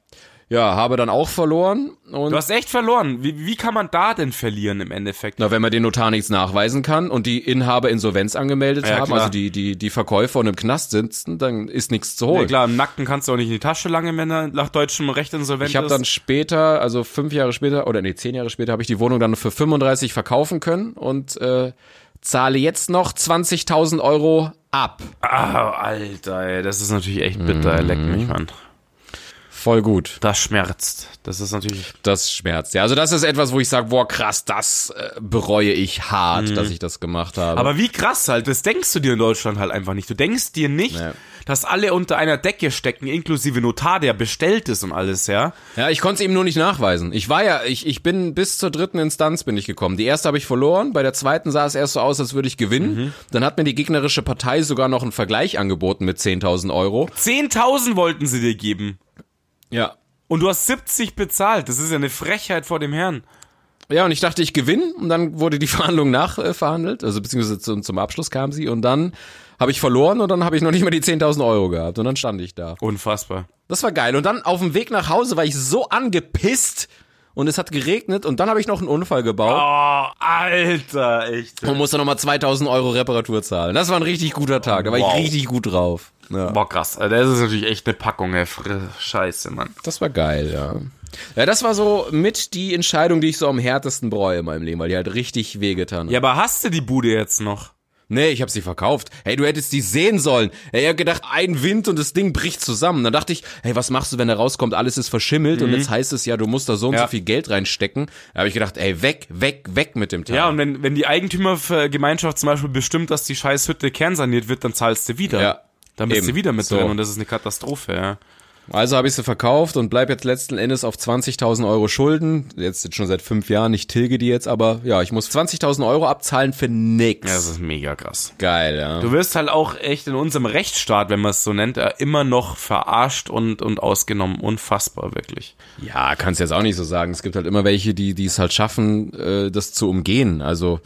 ja, habe dann auch verloren und Du hast echt verloren. Wie, wie kann man da denn verlieren im Endeffekt? Na, wenn man den Notar nichts nachweisen kann und die Inhaber Insolvenz angemeldet Ja, haben, klar. also die, die, die Verkäufer und im Knast sitzen, dann ist nichts zu holen. Ja, klar, im Nackten kannst du auch nicht in die Tasche lange, wenn er nach deutschem Recht insolvent Ich habe ist. dann später, also fünf Jahre später, oder nee, zehn Jahre später, habe ich die Wohnung dann für 35 verkaufen können und äh, zahle jetzt noch 20.000 Euro ab. Ah, Alter, ey, das ist natürlich echt bitter. Mhm. Leck mich, Mann. Voll gut. Das schmerzt. Das ist natürlich. Das schmerzt. Ja, also das ist etwas, wo ich sage, boah, krass, das äh, bereue ich hart, dass ich das gemacht habe. Aber wie krass halt, das denkst du dir in Deutschland halt einfach nicht. Du denkst dir nicht, Nee. dass alle unter einer Decke stecken, inklusive Notar, der bestellt ist und alles, ja. Ja, ich konnte es ihm nur nicht nachweisen. Ich war ja, ich, ich bin bis zur dritten Instanz bin ich gekommen. Die erste habe ich verloren, bei der zweiten sah es erst so aus, als würde ich gewinnen. Dann hat mir die gegnerische Partei sogar noch einen Vergleich angeboten mit 10.000 Euro. 10.000 wollten sie dir geben. Ja. Und du hast 70 bezahlt. Das ist ja eine Frechheit vor dem Herrn. Ja, und ich dachte, ich gewinne und dann wurde die Verhandlung nachverhandelt, also beziehungsweise zum, zum Abschluss kam sie und dann habe ich verloren und dann habe ich noch nicht mal die 10.000 Euro gehabt und dann stand ich da. Unfassbar. Das war geil. Und dann auf dem Weg nach Hause war ich so angepisst und es hat geregnet und dann habe ich noch einen Unfall gebaut. Oh, Alter, echt. und musste nochmal 2000 Euro Reparatur zahlen. Das war ein richtig guter Tag. Da war Wow. ich richtig gut drauf. Ja. Boah, krass. Alter, Das ist natürlich echt eine Packung, ey. Scheiße, Mann. Das war geil, ja. Ja, das war so mit die Entscheidung, die ich so am härtesten bereue in meinem Leben, weil die halt richtig wehgetan hat. Ja, aber hast du die Bude jetzt noch? Nee, ich hab sie verkauft. Hey, du hättest die sehen sollen. Hey, ich hab gedacht, ein Wind und das Ding bricht zusammen. Dann dachte ich, hey, was machst du, wenn er rauskommt, alles ist verschimmelt und jetzt heißt es ja, du musst da so und Ja. so viel Geld reinstecken. Da habe ich gedacht, ey, weg, weg, weg mit dem Teil. Ja, und wenn, wenn die Eigentümergemeinschaft zum Beispiel bestimmt, dass die scheiß Hütte kernsaniert wird, dann zahlst du wieder. Ja. Dann bist Eben. du wieder mit So. drin und das ist eine Katastrophe, ja. Also habe ich sie verkauft und bleib jetzt letzten Endes auf 20.000 Euro Schulden. Jetzt, schon seit fünf Jahren. Ich tilge die jetzt, aber ja, ich muss 20.000 Euro abzahlen für nix. Ja, das ist mega krass. Geil, ja. Du wirst halt auch echt in unserem Rechtsstaat, wenn man es so nennt, äh, immer noch verarscht und, und ausgenommen. Unfassbar, wirklich. Ja, kannst jetzt auch nicht so sagen. Es gibt halt immer welche, die die es halt schaffen, äh, das zu umgehen. Also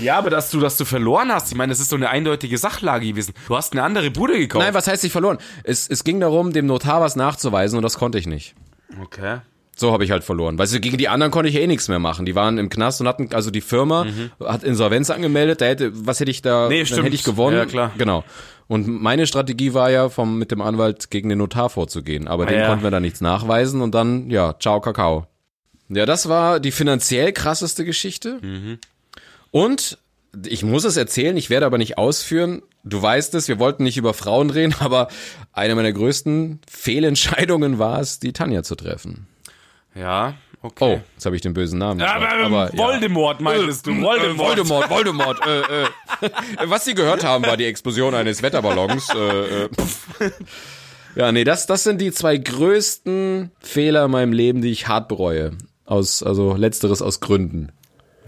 Ja, aber dass du, dass du verloren hast, ich meine, das ist so eine eindeutige Sachlage gewesen. Du hast eine andere Bude gekauft. nein, was heißt ich verloren? Es, es ging darum, dem Notar was nachzuweisen und das konnte ich nicht. Okay. So habe ich halt verloren. Weißt du, gegen die anderen konnte ich eh nichts mehr machen. Die waren im Knast und hatten, also die Firma hat Insolvenz angemeldet. Da hätte, was hätte ich da, Mhm. Nee, dann stimmt. hätte ich gewonnen. Ja, klar. Genau. Und meine Strategie war ja, vom, mit dem Anwalt gegen den Notar vorzugehen. Aber dem Ah, ja. konnten wir da nichts nachweisen und dann, ja, ciao, Kakao. Ja, das war die finanziell krasseste Geschichte. Und ich muss es erzählen, ich werde aber nicht ausführen. Du weißt es, wir wollten nicht über Frauen reden, aber eine meiner größten Fehlentscheidungen war es, die Tanja zu treffen. Ja, Oh, okay. jetzt habe ich den bösen Namen. Ja, gesagt, aber, ja. Voldemort meintest du, Äh, Voldemort. Voldemort, Voldemort. äh, äh. Was sie gehört haben, war die Explosion eines Wetterballons. Äh, äh. Ja, nee, das, das sind die zwei größten Fehler in meinem Leben, die ich hart bereue. Aus, also letzteres aus Gründen.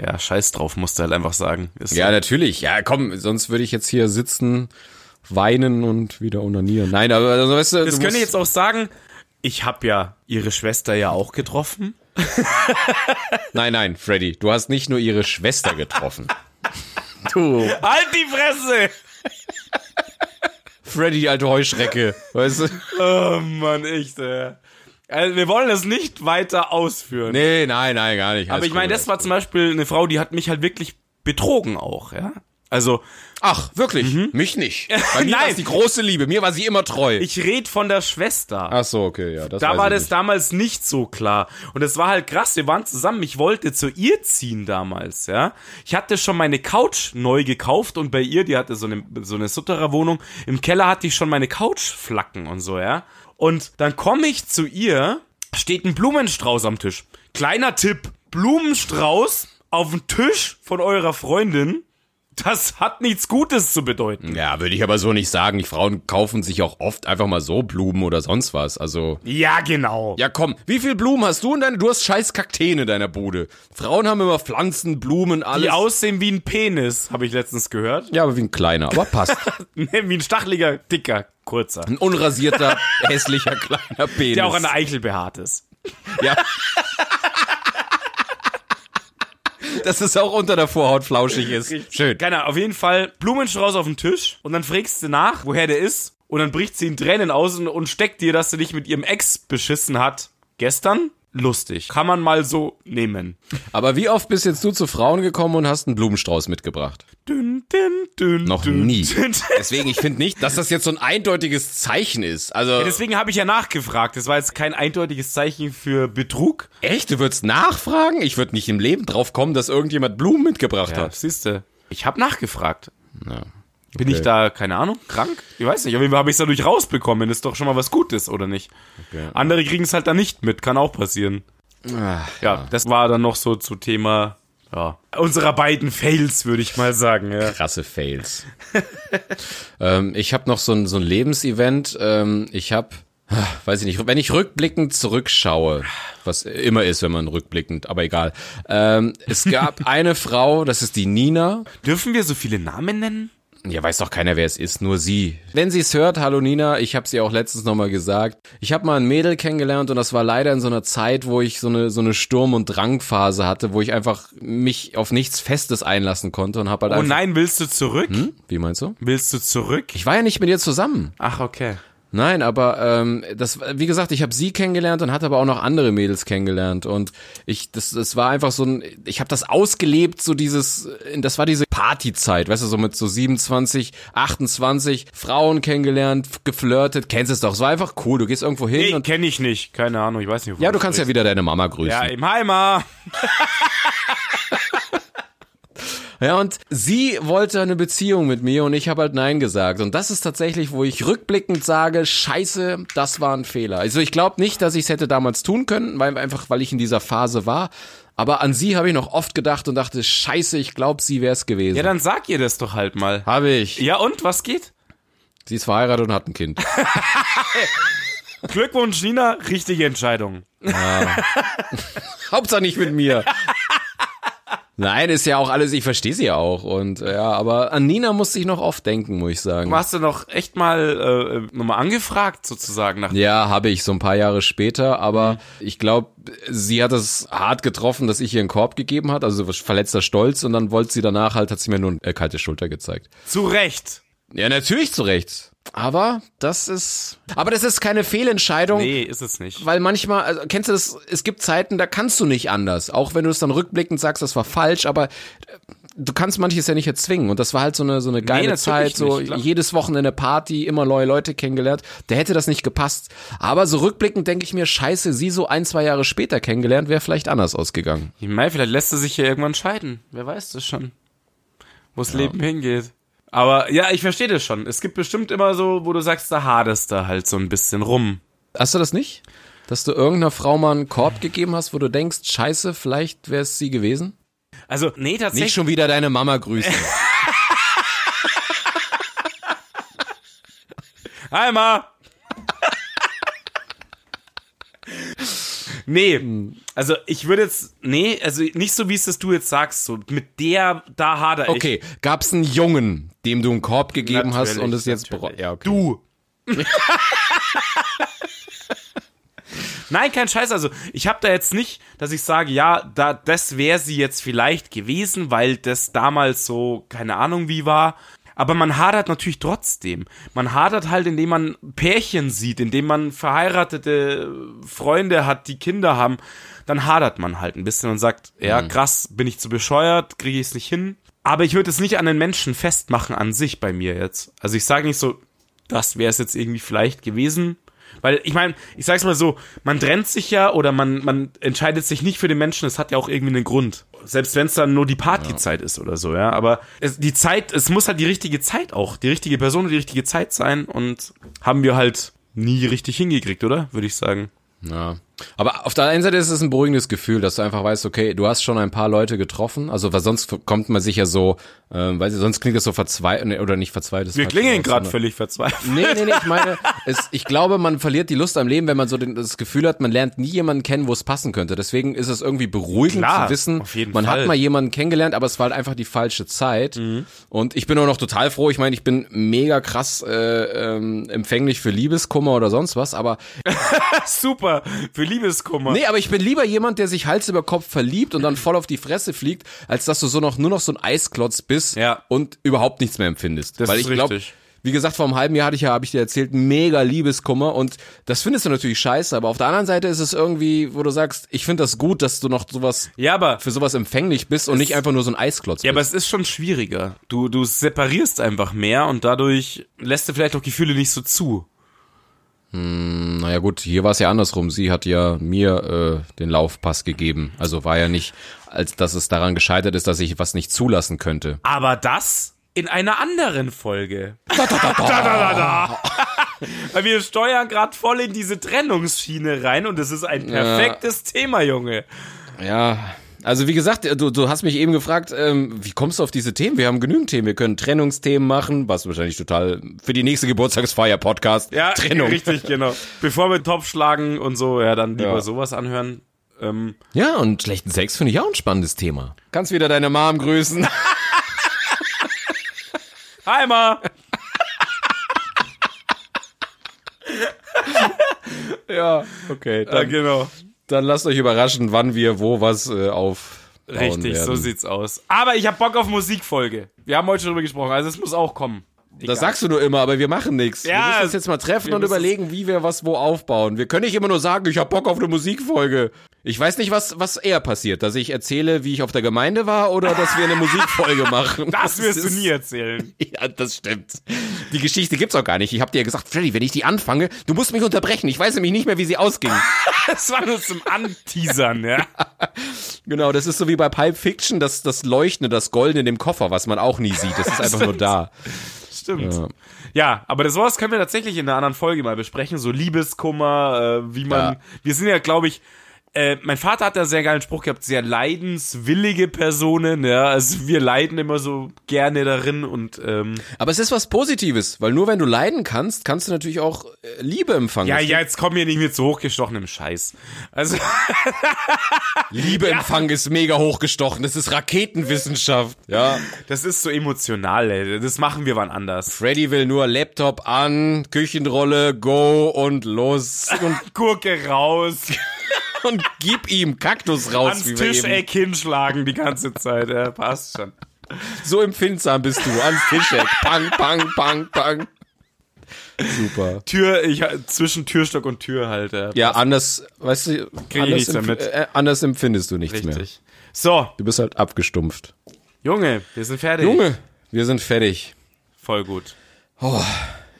Ja, scheiß drauf, musst du halt einfach sagen. Ist Ja, so. natürlich. Ja, komm, sonst würde ich jetzt hier sitzen, weinen und wieder onanieren. Nein, aber also, weißt du, Das du musst- jetzt auch sagen, ich habe ja ihre Schwester ja auch getroffen. Nein, nein, Freddy, du hast nicht nur ihre Schwester getroffen. Du, Halt die Fresse! Freddy, die alte Heuschrecke, weißt du? Oh Mann, echt, äh. Also, wir wollen das nicht weiter ausführen. Nee, nein, nein, gar nicht. Aber ich meine, das war zum Beispiel eine Frau, die hat mich halt wirklich betrogen auch, ja. Also, Ach, wirklich? Mich nicht. Bei mir war die große Liebe. Mir war sie immer treu. ich red von der Schwester. Ach so, okay, ja. Das da war das nicht. damals nicht so klar. Und es war halt krass, wir waren zusammen. Ich wollte zu ihr ziehen damals, ja. Ich hatte schon meine Couch neu gekauft und bei ihr, die hatte so eine, so eine Sutterer-Wohnung, im Keller hatte ich schon meine Couchflacken und so, ja. Und dann komme ich zu ihr, steht ein Blumenstrauß am Tisch. Kleiner Tipp, Blumenstrauß auf dem Tisch von eurer Freundin, das hat nichts Gutes zu bedeuten. Ja, würde ich aber so nicht sagen. Die Frauen kaufen sich auch oft einfach mal so Blumen oder sonst was. Also. Ja, genau. Ja, komm. Wie viel Blumen hast du in deiner? Du hast scheiß Kakteen in deiner Bude. Frauen haben immer Pflanzen, Blumen, alles. Die aussehen wie ein Penis, habe ich letztens gehört. ja, aber wie ein kleiner. Aber passt. Nee, wie ein stacheliger, dicker, kurzer. Ein unrasierter, hässlicher, kleiner Penis. Der auch an der Eichel behaart ist. Ja. Dass es auch unter der Vorhaut flauschig ist. Schön. Keiner, auf jeden Fall Blumenstrauß auf den Tisch und dann fragst du nach, woher der ist und dann bricht sie in Tränen aus und, und steckt dir, dass sie dich mit ihrem Ex beschissen hat. Gestern? Lustig. Kann man mal so nehmen. Aber wie oft bist jetzt du zu Frauen gekommen und hast einen Blumenstrauß mitgebracht? Dünn, dünn, dünn, Noch nie. Deswegen, ich finde nicht, dass das jetzt so ein eindeutiges Zeichen ist. Also, Deswegen habe ich ja nachgefragt. Das war jetzt kein eindeutiges Zeichen für Betrug. echt, du würdest nachfragen? Ich würde nicht im Leben drauf kommen, dass irgendjemand Blumen mitgebracht Ja, hat. siehst du. Ich habe nachgefragt. Ja. Bin Okay. ich da, keine Ahnung, krank? Ich weiß nicht. Auf jeden Fall habe ich es dadurch rausbekommen. Ist doch schon mal was Gutes, oder nicht? Okay. Andere kriegen es halt dann nicht mit. Kann auch passieren. Ah, Ja, das war dann noch so zu Thema ja, unserer beiden Fails, würde ich mal sagen. Ja. krasse Fails. ähm, ich habe noch so ein, so ein Lebensevent. Ähm, ich habe, weiß ich nicht, wenn ich rückblickend zurückschaue, was immer ist, wenn man rückblickend, aber egal. Ähm, es gab eine Frau, das ist die Nina. Dürfen wir so viele Namen nennen? Ja, weiß doch keiner, wer es ist, nur sie. Wenn sie es hört, hallo Nina, ich habe sie auch letztens nochmal gesagt. Ich habe mal ein Mädel kennengelernt und das war leider in so einer Zeit, wo ich so eine so eine Sturm- und Drangphase hatte, wo ich einfach mich auf nichts Festes einlassen konnte und habe halt Oh einfach... nein, willst du zurück? Wie meinst du? Willst du zurück? Ich war ja nicht mit ihr zusammen. Ach, okay. Nein, aber ähm, das, wie gesagt, ich habe sie kennengelernt und hatte aber auch noch andere Mädels kennengelernt und ich, das, das war einfach so ein, ich habe das ausgelebt, so dieses, das war diese Partyzeit, weißt du, so mit so 27, 28 Frauen kennengelernt, geflirtet, kennst es doch, es war einfach cool, du gehst irgendwo hin Nee, und kenne ich nicht. Keine Ahnung, ich weiß nicht. wovon ja, du kannst ja sprichst. wieder deine Mama grüßen. Ja, im Heimer. Ja, und sie wollte eine Beziehung mit mir und ich habe halt Nein gesagt. Und das ist tatsächlich, wo ich rückblickend sage, scheiße, das war ein Fehler. Also ich glaube nicht, dass ich es hätte damals tun können, weil einfach, weil ich in dieser Phase war. Aber an sie habe ich noch oft gedacht und dachte, scheiße, ich glaube, sie wäre es gewesen. Ja, dann sag ihr das doch halt mal. habe ich. Ja, und? Was geht? Sie ist verheiratet und hat ein Kind. Glückwunsch, Nina. Richtige Entscheidung. Hauptsache nicht mit mir. Nein, ist ja auch alles, ich verstehe sie ja auch. Und äh, ja, aber an Nina musste ich noch oft denken, muss ich sagen. Hast du noch echt mal äh, nochmal angefragt, sozusagen, nach Ja, habe ich so ein paar Jahre später, aber ich glaube, sie hat es hart getroffen, dass ich ihr einen Korb gegeben hat, also verletzter Stolz und dann wollte sie danach halt, hat sie mir nur eine kalte Schulter gezeigt. Zu Recht. Ja, natürlich zu Recht. Aber das ist, aber das ist keine Fehlentscheidung. Nee, ist es nicht. Weil manchmal, also kennst du das, es gibt Zeiten, da kannst du nicht anders. Auch wenn du es dann rückblickend sagst, das war falsch, aber äh, du kannst manches ja nicht erzwingen. Und das war halt so eine, so eine geile natürlich Zeit, so nicht, jedes Wochenende Party, immer neue Leute kennengelernt. Der hätte das nicht gepasst. Aber so rückblickend denke ich mir, scheiße, sie so ein, zwei Jahre später kennengelernt, wäre vielleicht anders ausgegangen. Ich meine, vielleicht lässt er sich ja irgendwann scheiden. Wer weiß das schon. Wo das Leben hingeht. Aber ja, ich verstehe das schon. Es gibt bestimmt immer so, wo du sagst, da hadest du halt so ein bisschen rum. Hast du das nicht? Dass du irgendeiner Frau mal einen Korb gegeben hast, wo du denkst, scheiße, vielleicht wäre es sie gewesen? Also, nee, Nicht tatsächlich. schon wieder deine Mama grüßen. Hi, Ma. Nee, also ich würde jetzt, nee, also nicht so, wie es das du jetzt sagst, so mit der, da hader ich. Okay, gab's einen Jungen, dem du einen Korb gegeben hast Natürlich, und es jetzt bera- ja, okay. Du. Nein, kein Scheiß. Also ich habe da jetzt nicht, dass ich sage, ja, da, das wäre sie jetzt vielleicht gewesen, weil das damals so, keine Ahnung wie war. Aber man hadert natürlich trotzdem. Man hadert halt, indem man Pärchen sieht, indem man verheiratete Freunde hat, die Kinder haben. Dann hadert man halt ein bisschen und sagt, ja, krass, bin ich zu bescheuert, kriege ich es nicht hin. Aber ich würde es nicht an den Menschen festmachen an sich bei mir jetzt. Also ich sage nicht so, das wäre es jetzt irgendwie vielleicht gewesen. Weil ich meine, ich sag's mal so, man trennt sich ja oder man, man entscheidet sich nicht für den Menschen, es hat ja auch irgendwie einen Grund. Selbst wenn es dann nur die Partyzeit ist oder so, ja. Aber es, die Zeit, es muss halt die richtige Zeit auch, die richtige Person und die richtige Zeit sein und haben wir halt nie richtig hingekriegt, oder? Würde ich sagen. Ja. Aber auf der einen Seite ist es ein beruhigendes Gefühl, dass du einfach weißt, okay, du hast schon ein paar Leute getroffen. Also, weil sonst kommt man sich ja so, ähm, weiß ich, sonst klingt das so verzweifelt, oder nicht verzweifelt. Wir klingen gerade völlig verzweifelt. Nee, nee, nee, ich meine, es, ich glaube, man verliert die Lust am Leben, wenn man so den, das Gefühl hat, man lernt nie jemanden kennen, wo es passen könnte. Deswegen ist es irgendwie beruhigend Klar, zu wissen, man Fall. Mhm. hat mal jemanden kennengelernt, aber es war halt einfach die falsche Zeit. Und ich bin auch noch total froh. Ich meine, ich bin mega krass äh, ähm, empfänglich für Liebeskummer oder sonst was, aber Super, für Liebeskummer. Nee, aber ich bin lieber jemand, der sich Hals über Kopf verliebt und dann voll auf die Fresse fliegt, als dass du so noch nur noch so ein Eisklotz bist Ja. und überhaupt nichts mehr empfindest. Das Weil ist ich glaube, richtig. wie gesagt, vor einem halben Jahr hatte ich ja, habe ich dir erzählt, mega Liebeskummer und das findest du natürlich scheiße, aber auf der anderen Seite ist es irgendwie, wo du sagst, ich finde das gut, dass du noch sowas Ja, aber für sowas empfänglich bist und nicht einfach nur so ein Eisklotz Ja, aber bist. es ist schon schwieriger. Du, du separierst einfach mehr und dadurch lässt du vielleicht auch Gefühle nicht so zu. Naja gut, hier war es ja andersrum. Sie hat ja mir äh, den Laufpass gegeben. Also war ja nicht, als dass es daran gescheitert ist, dass ich was nicht zulassen könnte. Aber das in einer anderen Folge. Da, da, da, da, da, da. Weil wir steuern gerade voll in diese Trennungsschiene rein und es ist ein perfektes Thema, Junge. Ja, also wie gesagt, du, du hast mich eben gefragt, ähm, wie kommst du auf diese Themen? Wir haben genügend Themen. Wir können Trennungsthemen machen, was wahrscheinlich total für die nächste Geburtstagsfeier-Podcast. Ja, Trennung. richtig, genau. Bevor wir den Topf schlagen und so, ja, dann lieber Ja. sowas anhören. Ähm, Ja, und schlechten Sex finde ich auch ein spannendes Thema. Kannst wieder deine Mom grüßen. Hi, Ma. ja, okay. Ja, Dann, genau. Dann lasst euch überraschen, wann wir wo was äh, auf. Richtig, so sieht's aus. Aber ich hab Bock auf Musikfolge. Wir haben heute schon drüber gesprochen, also es muss auch kommen. Das sagst du nur immer, aber wir machen nichts. wir Ja, müssen uns jetzt mal treffen wir und überlegen, wie wir was wo aufbauen. Wir können nicht immer nur sagen, ich hab Bock auf eine Musikfolge. Ich weiß nicht, was, was eher passiert, dass ich erzähle, wie ich auf der Gemeinde war oder dass wir eine Musikfolge machen. Das wirst du ist- nie erzählen. Ja, das stimmt. Die Geschichte gibt's auch gar nicht. Ich hab dir ja gesagt, Freddy, wenn ich die anfange, du musst mich unterbrechen. Ich weiß nämlich nicht mehr, wie sie ausging. Das war nur zum Anteasern, ja. genau, das ist so wie bei Pipe Fiction, das, das Leuchtende, das Goldene in dem Koffer, was man auch nie sieht. Das ist einfach nur da. Stimmt. Ja. aber das sowas können wir tatsächlich in einer anderen Folge mal besprechen. So Liebeskummer, äh, wie man. Ja. Wir sind ja, glaube ich. Äh, mein Vater hat da sehr geilen Spruch gehabt, sehr leidenswillige Personen, ja. Also wir leiden immer so gerne darin und ähm, Aber es ist was Positives, weil nur wenn du leiden kannst, kannst du natürlich auch äh, Liebe empfangen. ja, ja, jetzt kommen wir nicht mit so hochgestochenem Scheiß. Also Liebeempfang ist mega hochgestochen. Das ist Raketenwissenschaft. Ja. das ist so emotional, ey. Das machen wir wann anders. Freddy will nur Laptop an, Küchenrolle, go und los. Und, Gurke raus, und gib ihm Kaktus raus. ans. Tischeck hinschlagen die ganze Zeit. Ja, passt schon. So empfindsam bist du. Ans Tischeck. Pang, pang, pang, pang. Super. Tür, ich zwischen Türstock und Tür halt. Ja, Ja, anders, weißt du, ich anders, nichts mehr mit. Äh, anders empfindest du nichts mehr. richtig. So, Du bist halt abgestumpft. Junge, wir sind fertig. Junge, wir sind fertig. Voll gut.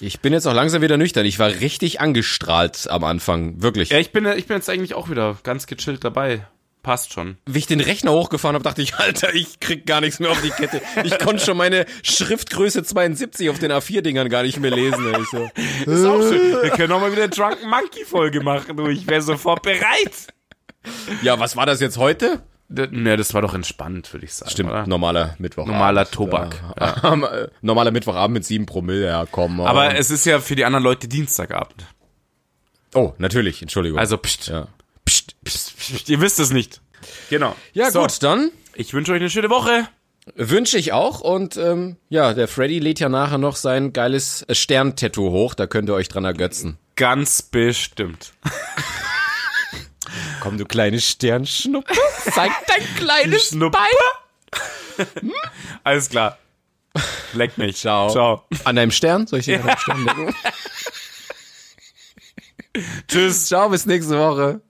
Ich bin jetzt auch langsam wieder nüchtern. Ich war richtig angestrahlt am Anfang. Wirklich. Ja, ich bin, ich bin jetzt eigentlich auch wieder ganz gechillt dabei. Passt schon. Wie ich den Rechner hochgefahren habe, dachte ich, Alter, ich krieg gar nichts mehr auf die Kette. Ich konnte schon meine Schriftgröße 72 auf den A4-Dingern gar nicht mehr lesen. Ich so, Ist auch schön. Wir können auch mal wieder eine Drunken Monkey Folge machen, du. Ich wäre sofort bereit. ja, was war das jetzt heute? Ne, das war doch entspannt, würde ich sagen. Stimmt, Oder? normaler Mittwochabend. Normaler Tobak. Ja. Äh, Normaler Mittwochabend mit 7 Promille, ja, komm. Aber es ist ja für die anderen Leute Dienstagabend. oh, natürlich, Entschuldigung. Also, pst, ja. pst, pst, pst, ihr wisst es nicht. Genau. Ja, So, gut, dann Ich wünsche euch eine schöne Woche. wünsche ich auch. Und ähm, ja, der Freddy lädt ja nachher noch sein geiles äh, Stern-Tattoo hoch. Da könnt ihr euch dran ergötzen. Ganz bestimmt. Komm, du kleine Sternschnuppe. Zeig dein kleines. Bein. Alles klar. Leck mich. Ciao. Ciao. An deinem Stern? Soll ich dir an deinem Stern lecken? Tschüss. Ciao, bis nächste Woche.